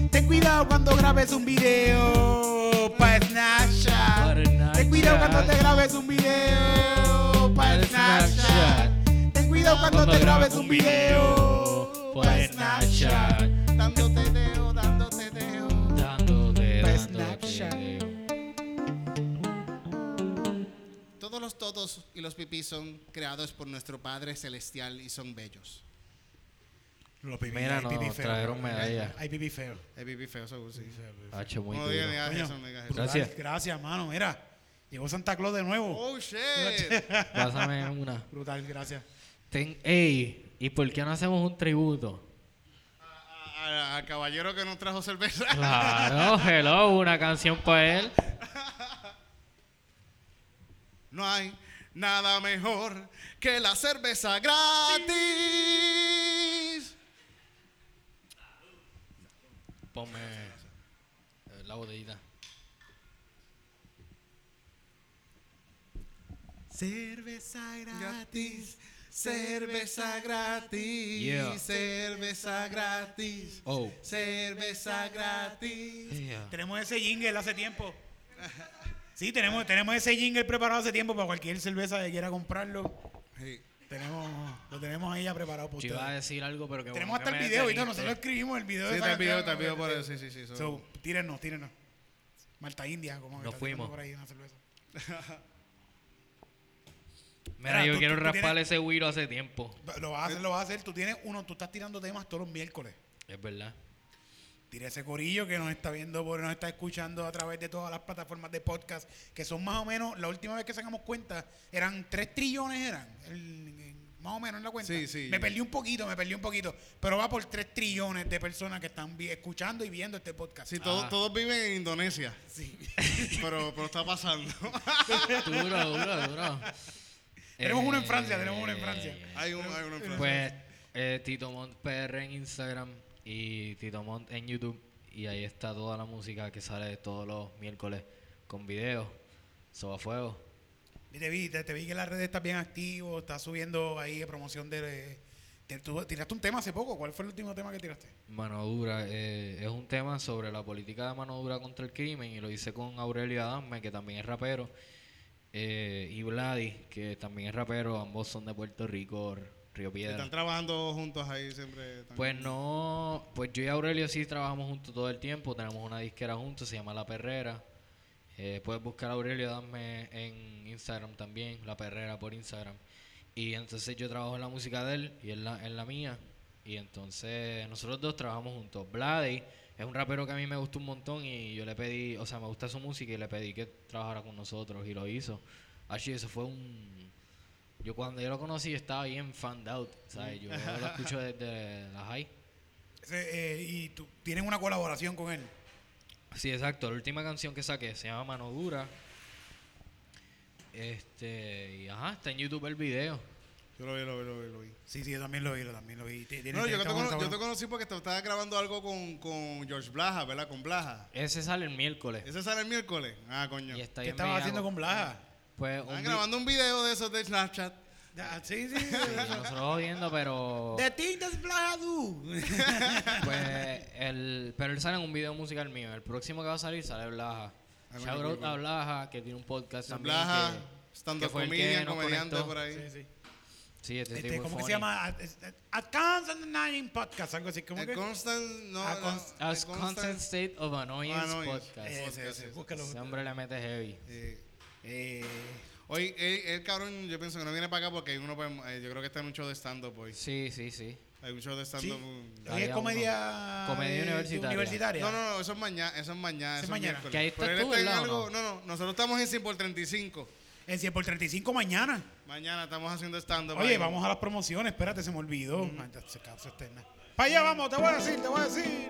Ten cuidado cuando grabes un video para Snapchat. Para. Ten cuidado cuando te grabes un video para Para Snapchat. Ten cuidado cuando te grabes un video por Snapchat. Los todos y los pipí son creados por nuestro Padre Celestial y son bellos. Los pipí, Mira, hay no, pipí feo. trajeron medalla. Hay pipí feo. El pipí feo, seguro, sí. Muy No duro. digas, digas Coño, eso, no eso. Gracias. Brutal. Gracias, mano. Mira, llegó Santa Claus de nuevo. Oh, shit. Pásame una. Brutal, gracias. Ten, ey, ¿y por qué no hacemos un tributo? A- a- Al caballero que nos trajo cerveza. Claro, hello, una canción para él. No hay nada mejor que la cerveza gratis. Ponme la botellita. Cerveza gratis, cerveza gratis, Yeah. cerveza gratis, Oh. cerveza gratis. Yeah. Tenemos ese jingle hace tiempo. Sí, tenemos, tenemos ese jingle preparado hace tiempo para cualquier cerveza que quiera comprarlo. Sí. Tenemos, lo tenemos ahí ya preparado para Yo iba a ustedes. decir algo, pero que Tenemos bueno hasta que el video y todo. Nosotros escribimos el video. Sí, está el video, está el video por eso, sí, sí, sí. so- So, tírennos, tírennos. Malta India, como que Nos está fuimos. por ahí una cerveza. Mira, Mira, yo tú- quiero tú raspar tienes- ese güiro hace tiempo. Lo vas a hacer, lo vas a hacer. Tú tienes uno, tú estás tirando temas todos los miércoles. Es verdad. Tira ese corillo que nos está viendo, por- nos está escuchando a través de todas las plataformas de podcast, que son más o menos, la última vez que sacamos cuenta, eran 3 trillones, eran, el- más o menos en la cuenta. Sí, sí. Me perdí un poquito, me perdí un poquito, pero va por 3 trillones de personas que están vi- escuchando y viendo este podcast. Sí, todos, Ah. todos viven en Indonesia, Sí. pero, pero está pasando. Duro, duro, duro. Tenemos uno en Francia, tenemos uno en Francia. Eh, hay, un, hay uno en Francia. Pues eh, Tito Mont PR en Instagram y Tito Mont en YouTube. Y ahí está toda la música que sale todos los miércoles con videos. Eso a fuego. Y te vi, te, te vi que en las redes estás bien activo, estás subiendo ahí promoción de... de- tú tiraste un tema hace poco, ¿cuál fue el último tema que tiraste? Mano dura eh, es un tema sobre la política de mano dura contra el crimen y lo hice con Aurelio Adame, que también es rapero, eh, y Vladi, que también es rapero, ambos son de Puerto Rico, Río Piedra. Están trabajando juntos ahí siempre. están- Pues no, pues yo y Aurelio sí trabajamos juntos todo el tiempo, tenemos una disquera juntos, se llama La Perrera. Eh, puedes buscar a Aurelio, dame en Instagram también, La Perrera por Instagram. Y entonces yo trabajo en la música de él y en la, en la mía. Y entonces nosotros dos trabajamos juntos. Vladi es un rapero que a mí me gusta un montón y yo le pedí, o sea, me gusta su música y le pedí que trabajara con nosotros y lo hizo. Así, eso fue un... Yo cuando yo lo conocí yo estaba bien fanned out, ¿sabes? Yo lo escucho desde la high. Eh, y tú tienes una colaboración con él. Sí, exacto. La última canción que saqué se llama Mano Dura. Este, y ajá, está en YouTube el video. Yo lo vi, lo vi, lo vi. Lo vi. Sí, sí, yo también lo vi, yo también lo vi. Tiene- No, yo, te cono- yo conocí porque te estaba grabando algo con, con George Blaja, ¿verdad? Con Blaja. Ese sale el miércoles. ¿Ese sale el miércoles? Ah, coño. Y está ¿Qué estabas haciendo con Blaja? Pues Están vi- grabando un video de esos de Snapchat. Ya, Sí, sí. sí, nosotros jodiendo, pero The thing that Blaja do. pues el pero él sale en un video musical mío. El próximo que va a salir sale Blaja. Ah, Shout out a Blaja que tiene un podcast también. Blaja, que- estando comedian, comediante por ahí. Sí, sí. Sí, este, Este, tipo ¿Cómo que se llama? At- at- At Constant Nine Podcast, algo así. ¿Cómo El que? Constant, no, Ah, no, Const- el As Constant State of Annoyance, Annoyance. Podcast. Ese, ese, ese. Ese hombre le mete heavy. Eh, Eh, Oye, el, el cabrón, yo pienso que no viene para acá porque uno, pues, eh, yo creo que está en un show de stand-up hoy. Sí, sí, sí. Hay un show de sí. stand-up. Hoy es comedia. Comedia eh, universitaria. universitaria. No, no, no, eso es mañana, eso es mañana, Eso es mañana. Que ahí estás Pero él tú, está en ¿verdad, o algo, no? no, no, nosotros estamos en 100 por 35. En 100 por 35 mañana. Mañana estamos haciendo stand-up. Oye, ahí. vamos a las promociones. Espérate, se me olvidó. Maldita se causa externa. Para allá vamos, te voy a decir, te voy a decir.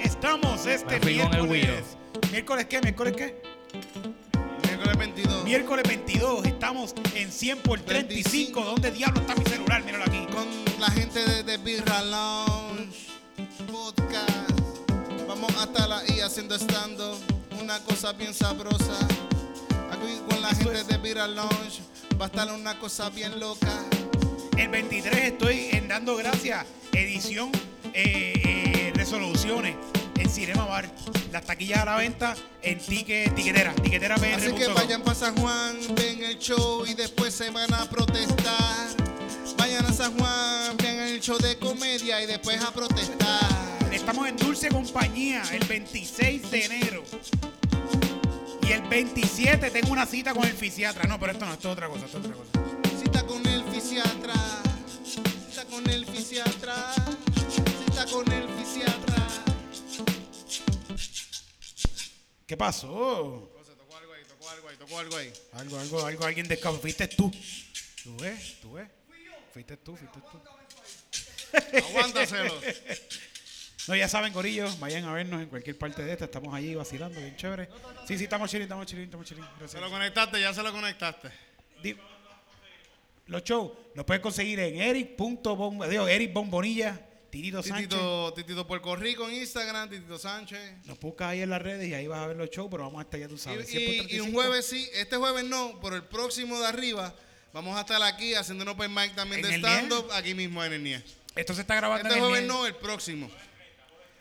Estamos este miércoles. ¿Miércoles qué? ¿Miércoles qué? Miércoles 22. Miércoles 22. Estamos en 100 por 35. 35. ¿Dónde diablo está mi celular? Míralo aquí. con la gente de, de Birra Lounge Podcast. Vamos a estar ahí haciendo stand-up. Una cosa bien sabrosa. Aquí con la gente es. de Birra Lounge va a estar una cosa bien loca. El 23 estoy en Dando Gracias, edición eh, eh, resoluciones Cinema Bar. Las taquillas a la venta en ticket, tiquetera, tiquetera Así que vayan para San Juan, ven el show y después se van a protestar. Vayan a San Juan, vean el show de comedia y después a protestar. Estamos en Dulce Compañía el 26 de enero. Y el 27 tengo una cita con el fisiatra. No, pero esto no, esto es otra cosa, esto es otra cosa. Cita con el fisiatra, cita con el fisiatra, cita con el ¿Qué pasó? Se tocó algo ahí, tocó algo ahí, tocó algo ahí. Algo, algo, algo, alguien de Fuiste tú. ¿Tú ves? ¿Tú ves? Fuiste tú, fuiste tú. Aguántaselo. No, ya saben, Corillo, vayan a vernos en cualquier parte de esta. Estamos allí vacilando, bien chévere. Sí, sí, estamos chilling, estamos chilling, estamos chilling. Se lo conectaste, ya se lo conectaste. Di- Los shows los puedes conseguir en eric.bom, digo, Eric Bombonilla, Titito Sánchez. Titito, Titito Puerto Rico en Instagram, Titito Sánchez. Nos buscas ahí en las redes y ahí vas a ver los shows, pero vamos a estar ya, tú sabes. y- 100 por y un 35. jueves sí, este jueves no, pero el próximo de arriba vamos a estar aquí haciendo un open mic también ¿En de stand-up aquí mismo en el NIE. Esto se está grabando Este en el jueves NIE. no, el próximo.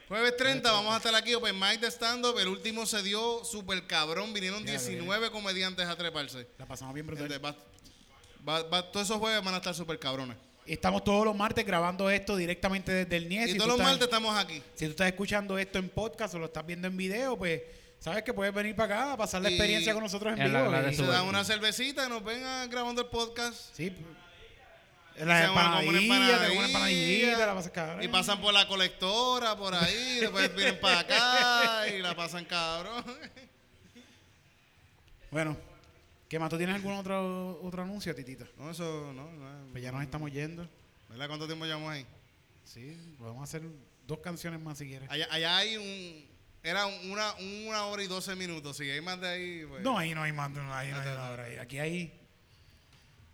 Jueves 30 vamos a estar aquí, Open Mic de stand-up. El último se dio súper cabrón. Vinieron Ya, 19 comediantes a treparse. La pasamos bien brutal. Gente, va- va- va- todos esos jueves van a estar súper cabrones. Estamos todos los martes grabando esto directamente desde el NIE. Y Si todos los estás- martes estamos aquí. Si tú estás escuchando esto en podcast o lo estás viendo en video, pues sabes que puedes venir para acá a pasar la Y- experiencia con nosotros en vivo. la de y- Se dan una cervecita y nos ven a- grabando el podcast. Sí. pues. La empanadilla, comen empanadilla, la cabrón. Y pasan por la colectora, por ahí, después vienen para acá y la pasan cabrón. Bueno, ¿qué más? ¿Tú tienes algún otro, otro anuncio, Titita? No, eso no. no Pues ya nos estamos yendo. ¿Verdad? ¿Cuánto tiempo llevamos ahí? Sí, podemos hacer dos canciones más si quieres. Allá, allá hay un. Era una, una hora y doce minutos. Si hay más de ahí, pues. No, ahí no hay más, no, ahí no hay una hora. ahí. Aquí hay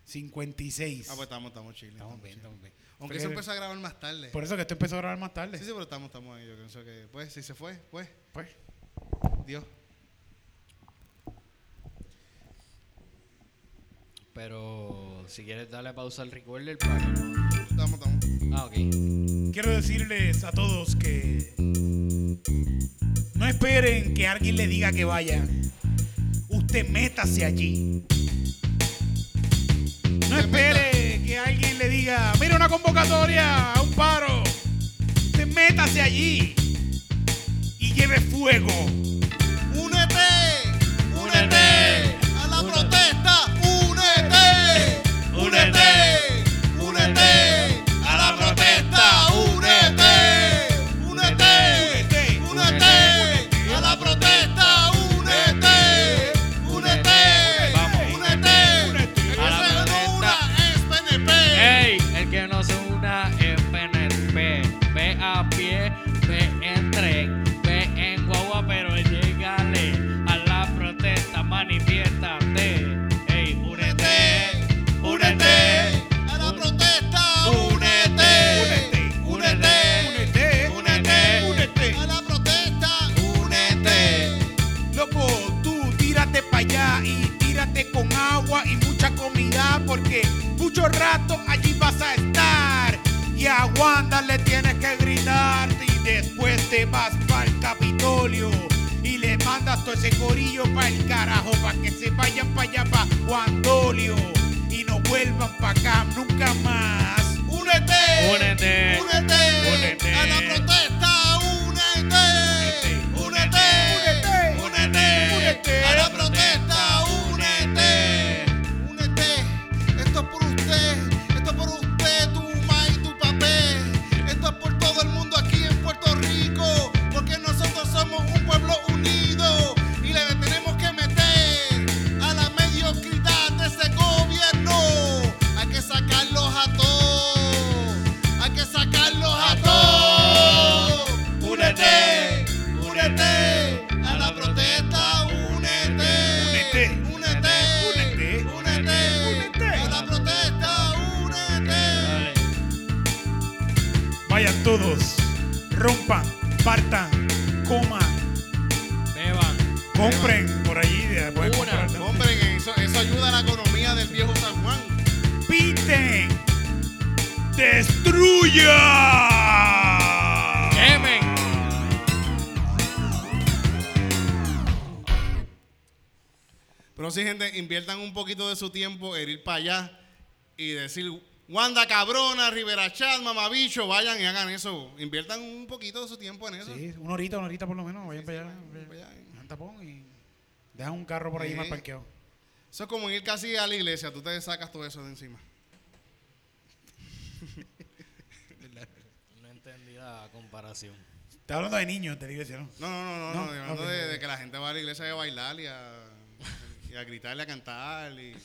56. Ah, pues estamos, estamos chiles. estamos bien, estamos bien. Aunque eso empezó a grabar más tarde. Por eso que esto empezó a grabar más tarde. Sí, sí, pero estamos, estamos ahí. Yo pienso que, pues, si se fue, pues, Pues, Dios. Pero si quieres darle pausa al recorder para que no. Estamos, estamos. Ah, ok. quiero decirles a todos que no esperen que alguien le diga que vaya. Usted métase allí. No espere que alguien le diga, mira una convocatoria a un paro. Usted métase allí y lleve fuego. Todo ese corillo para el carajo para que se vayan para allá para Guandolio y no vuelvan para acá nunca más. ¡Únete! Únete. ¡Únete! Únete. ¡A la protesta! ¡Únete! ¡Únete! Únete. Únete. ¡A la protesta! Gente, inviertan un poquito de su tiempo en ir para allá y decir Wanda Cabrona, Rivera Chat, Mamabicho, vayan y hagan eso. Inviertan un poquito de su tiempo en eso. Sí, una horita, una horita por lo menos. Vayan para allá. vayan para allá. Dejan tapón y dejan un carro por ahí Sí. mal parqueado. Eso es como ir casi a la iglesia, tú te sacas todo eso de encima. No entendí la comparación. Estás hablando de niños de la iglesia, ¿no? No, no, no, no, No, no, hablando de que la gente va a la iglesia a bailar y a, y a gritar y a cantar y,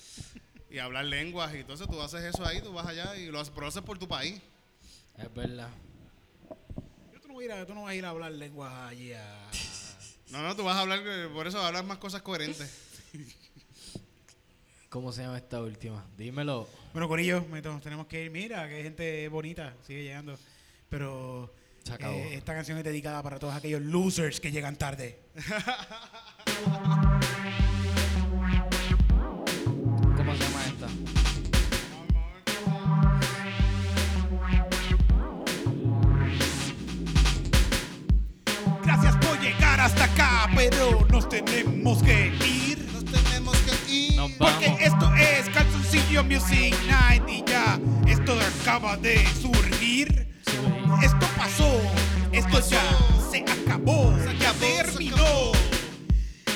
y a hablar lenguas y entonces tú haces eso ahí, tú vas allá y lo haces, pero lo haces por tu país. Es verdad. Yo tú no, vas a ir a, tú no vas a ir a hablar lenguas allí a... No, no, tú vas a hablar, eh, por eso hablas más cosas coherentes. ¿Cómo se llama esta última? Dímelo. Bueno, Corillo, to- tenemos que ir. Mira, que hay gente bonita, sigue llegando. Pero Se acabó. eh, esta canción es dedicada para todos aquellos losers que llegan tarde. llegar hasta acá, pero nos tenemos que ir. Nos tenemos que ir. Nos Porque esto es Calzoncillo Music Night y ya, esto acaba de surgir. Esto pasó, esto ya se acabó, ya terminó.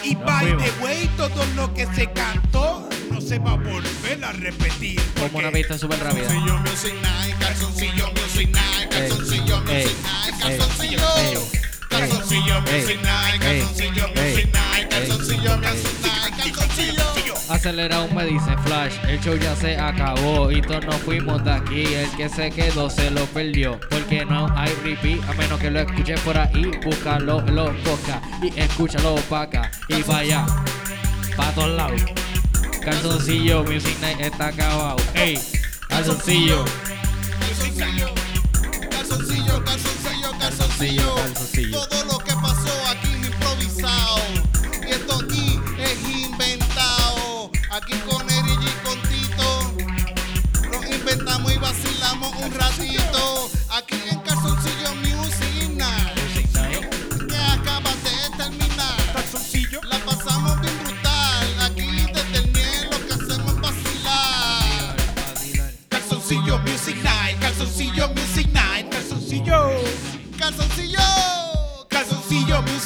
Y by the way, todo lo que se cantó no se va a volver a repetir. Como una pista súper rápida. Calzoncillo Music Night, calzoncillo Music Night, calzoncillo Music Night, calzoncillo. Music Night, ey, ey, calzoncillo Music Night, calzoncillo. Acelerado me dice Flash, el show ya se acabó y todos nos fuimos de aquí. El que se quedó se lo perdió, porque no hay repeat, a menos que lo escuches por ahí. Búscalo en los podcasts y escúchalo pa' acá y vaya, pa' todos lados. Calzoncillo, Music Night está acabado. Ey, calzoncillo, Calzoncillo, calzoncillo, calzoncillo, calzoncillo. calzoncillo. Todo lo que pasó aquí es improvisado. Y esto aquí es inventado. Aquí con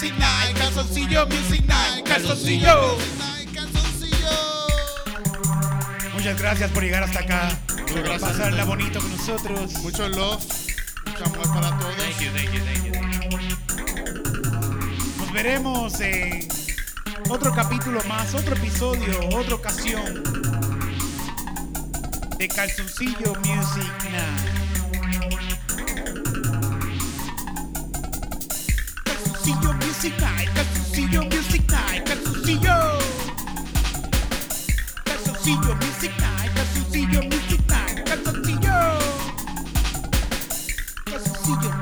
Music Night, Calzoncillo Music Night, Calzoncillo. Calzoncillo. Muchas gracias por llegar hasta acá. Por gracias. pasarla bonito con nosotros. Mucho love, mucho amor para todos. Thank you, thank you, thank you, thank you. Nos veremos en otro capítulo más, otro episodio, otra ocasión de Calzoncillo Music Night. Calzoncillo Music Night, Calzoncillo Music Night, Calzoncillo. Calzoncillo Music Night, Calzoncillo Music Night, Calzoncillo. Calzoncillo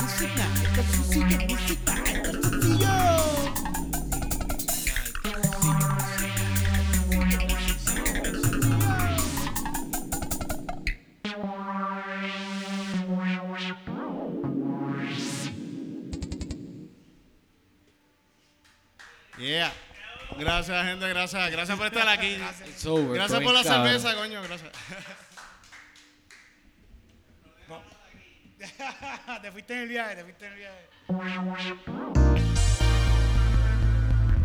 Gracias, gente, gracias. Gracias por estar aquí. Over, Gracias por la cabrón. cerveza, coño, gracias. te fuiste en el viaje, te fuiste en el viaje.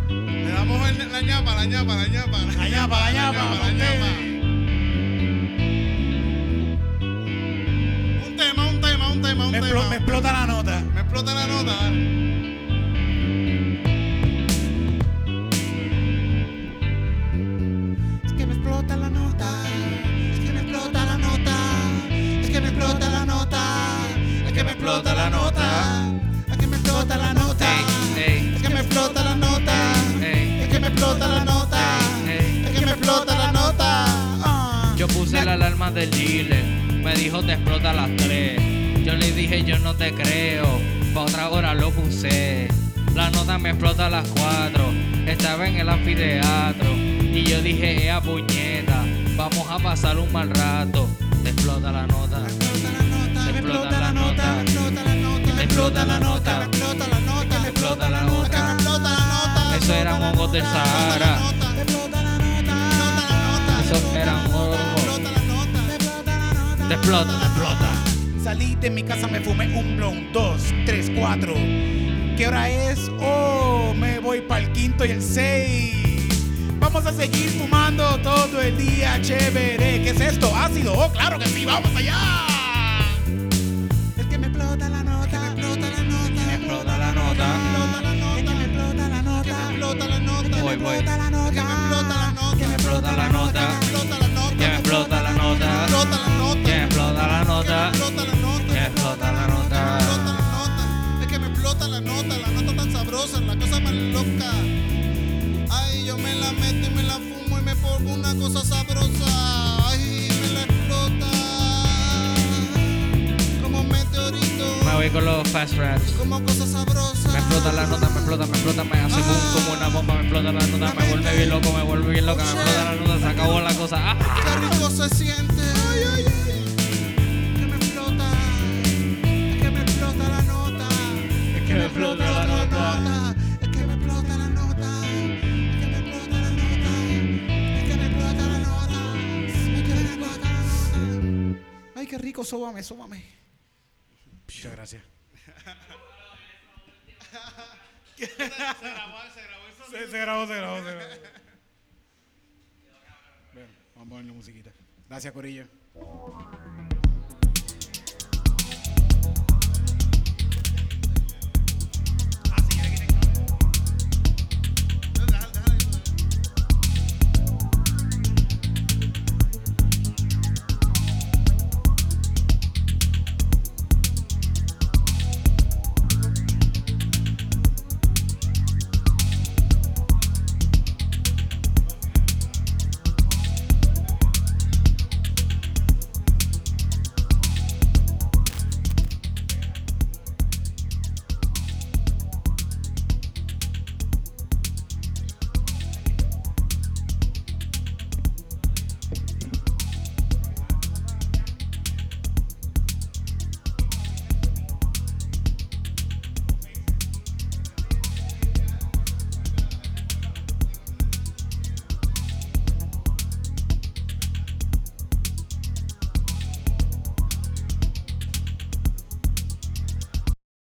Le damos el- la ñapa, la ñapa, la ñapa. La ñapa, la ñapa, la ñapa. Un tema, un tema, un tema, un Me, tema. me explota la nota. Me explota la nota. Explota la nota. Es que me explota la nota. Es que me explota la nota. Es que me explota la nota. ey. Es que me explota la nota. Ah. Yo puse la alarma del dealer, me dijo te explota a las 3. Yo le dije yo no te creo, pa' otra hora lo puse. La nota me explota a las 4, estaba en el anfiteatro. Y yo dije, ea puñeta, vamos a pasar un mal rato. Te explota la nota, Me explota la nota. Te explota la nota. Explota la nota. Me explota la nota. Me explota la nota. Me explota la nota. Eso eran hongos del Sahara. Me explota la nota. Eso eran hongos. Explota. Te explota, me explota. Salí de mi casa, me fumé un blon, dos, tres, cuatro. ¿Qué hora es? Oh, me voy para el quinto y el seis. Vamos a seguir fumando todo el día, chévere. ¿Qué es esto? ¿Ácido? Oh, claro que sí, vamos allá. Voy, voy. explota la nota, Que me explota la nota. que me explota la nota. Fast raps. Como cosa sabrosa. Me explota la nota, me explota, me explota, me hace boom como una bomba, me explota la nota, me vuelve bien loco, me vuelve bien loca, me explota la nota, se acabó la cosa. ¡Ah! Qué rico se siente. Ay, ay, ay. Que me explota. Es que me explota la nota. Es que me explota la nota. Es que me explota la nota. Es que me explota la nota. Es que me explota la nota. Es que me explota la nota. Ay, qué rico, sóbame, sóbame. Muchas gracias. Se, se grabó, se grabó, se grabó. Bien, vamos a ponerle musiquita. Gracias, Corillo.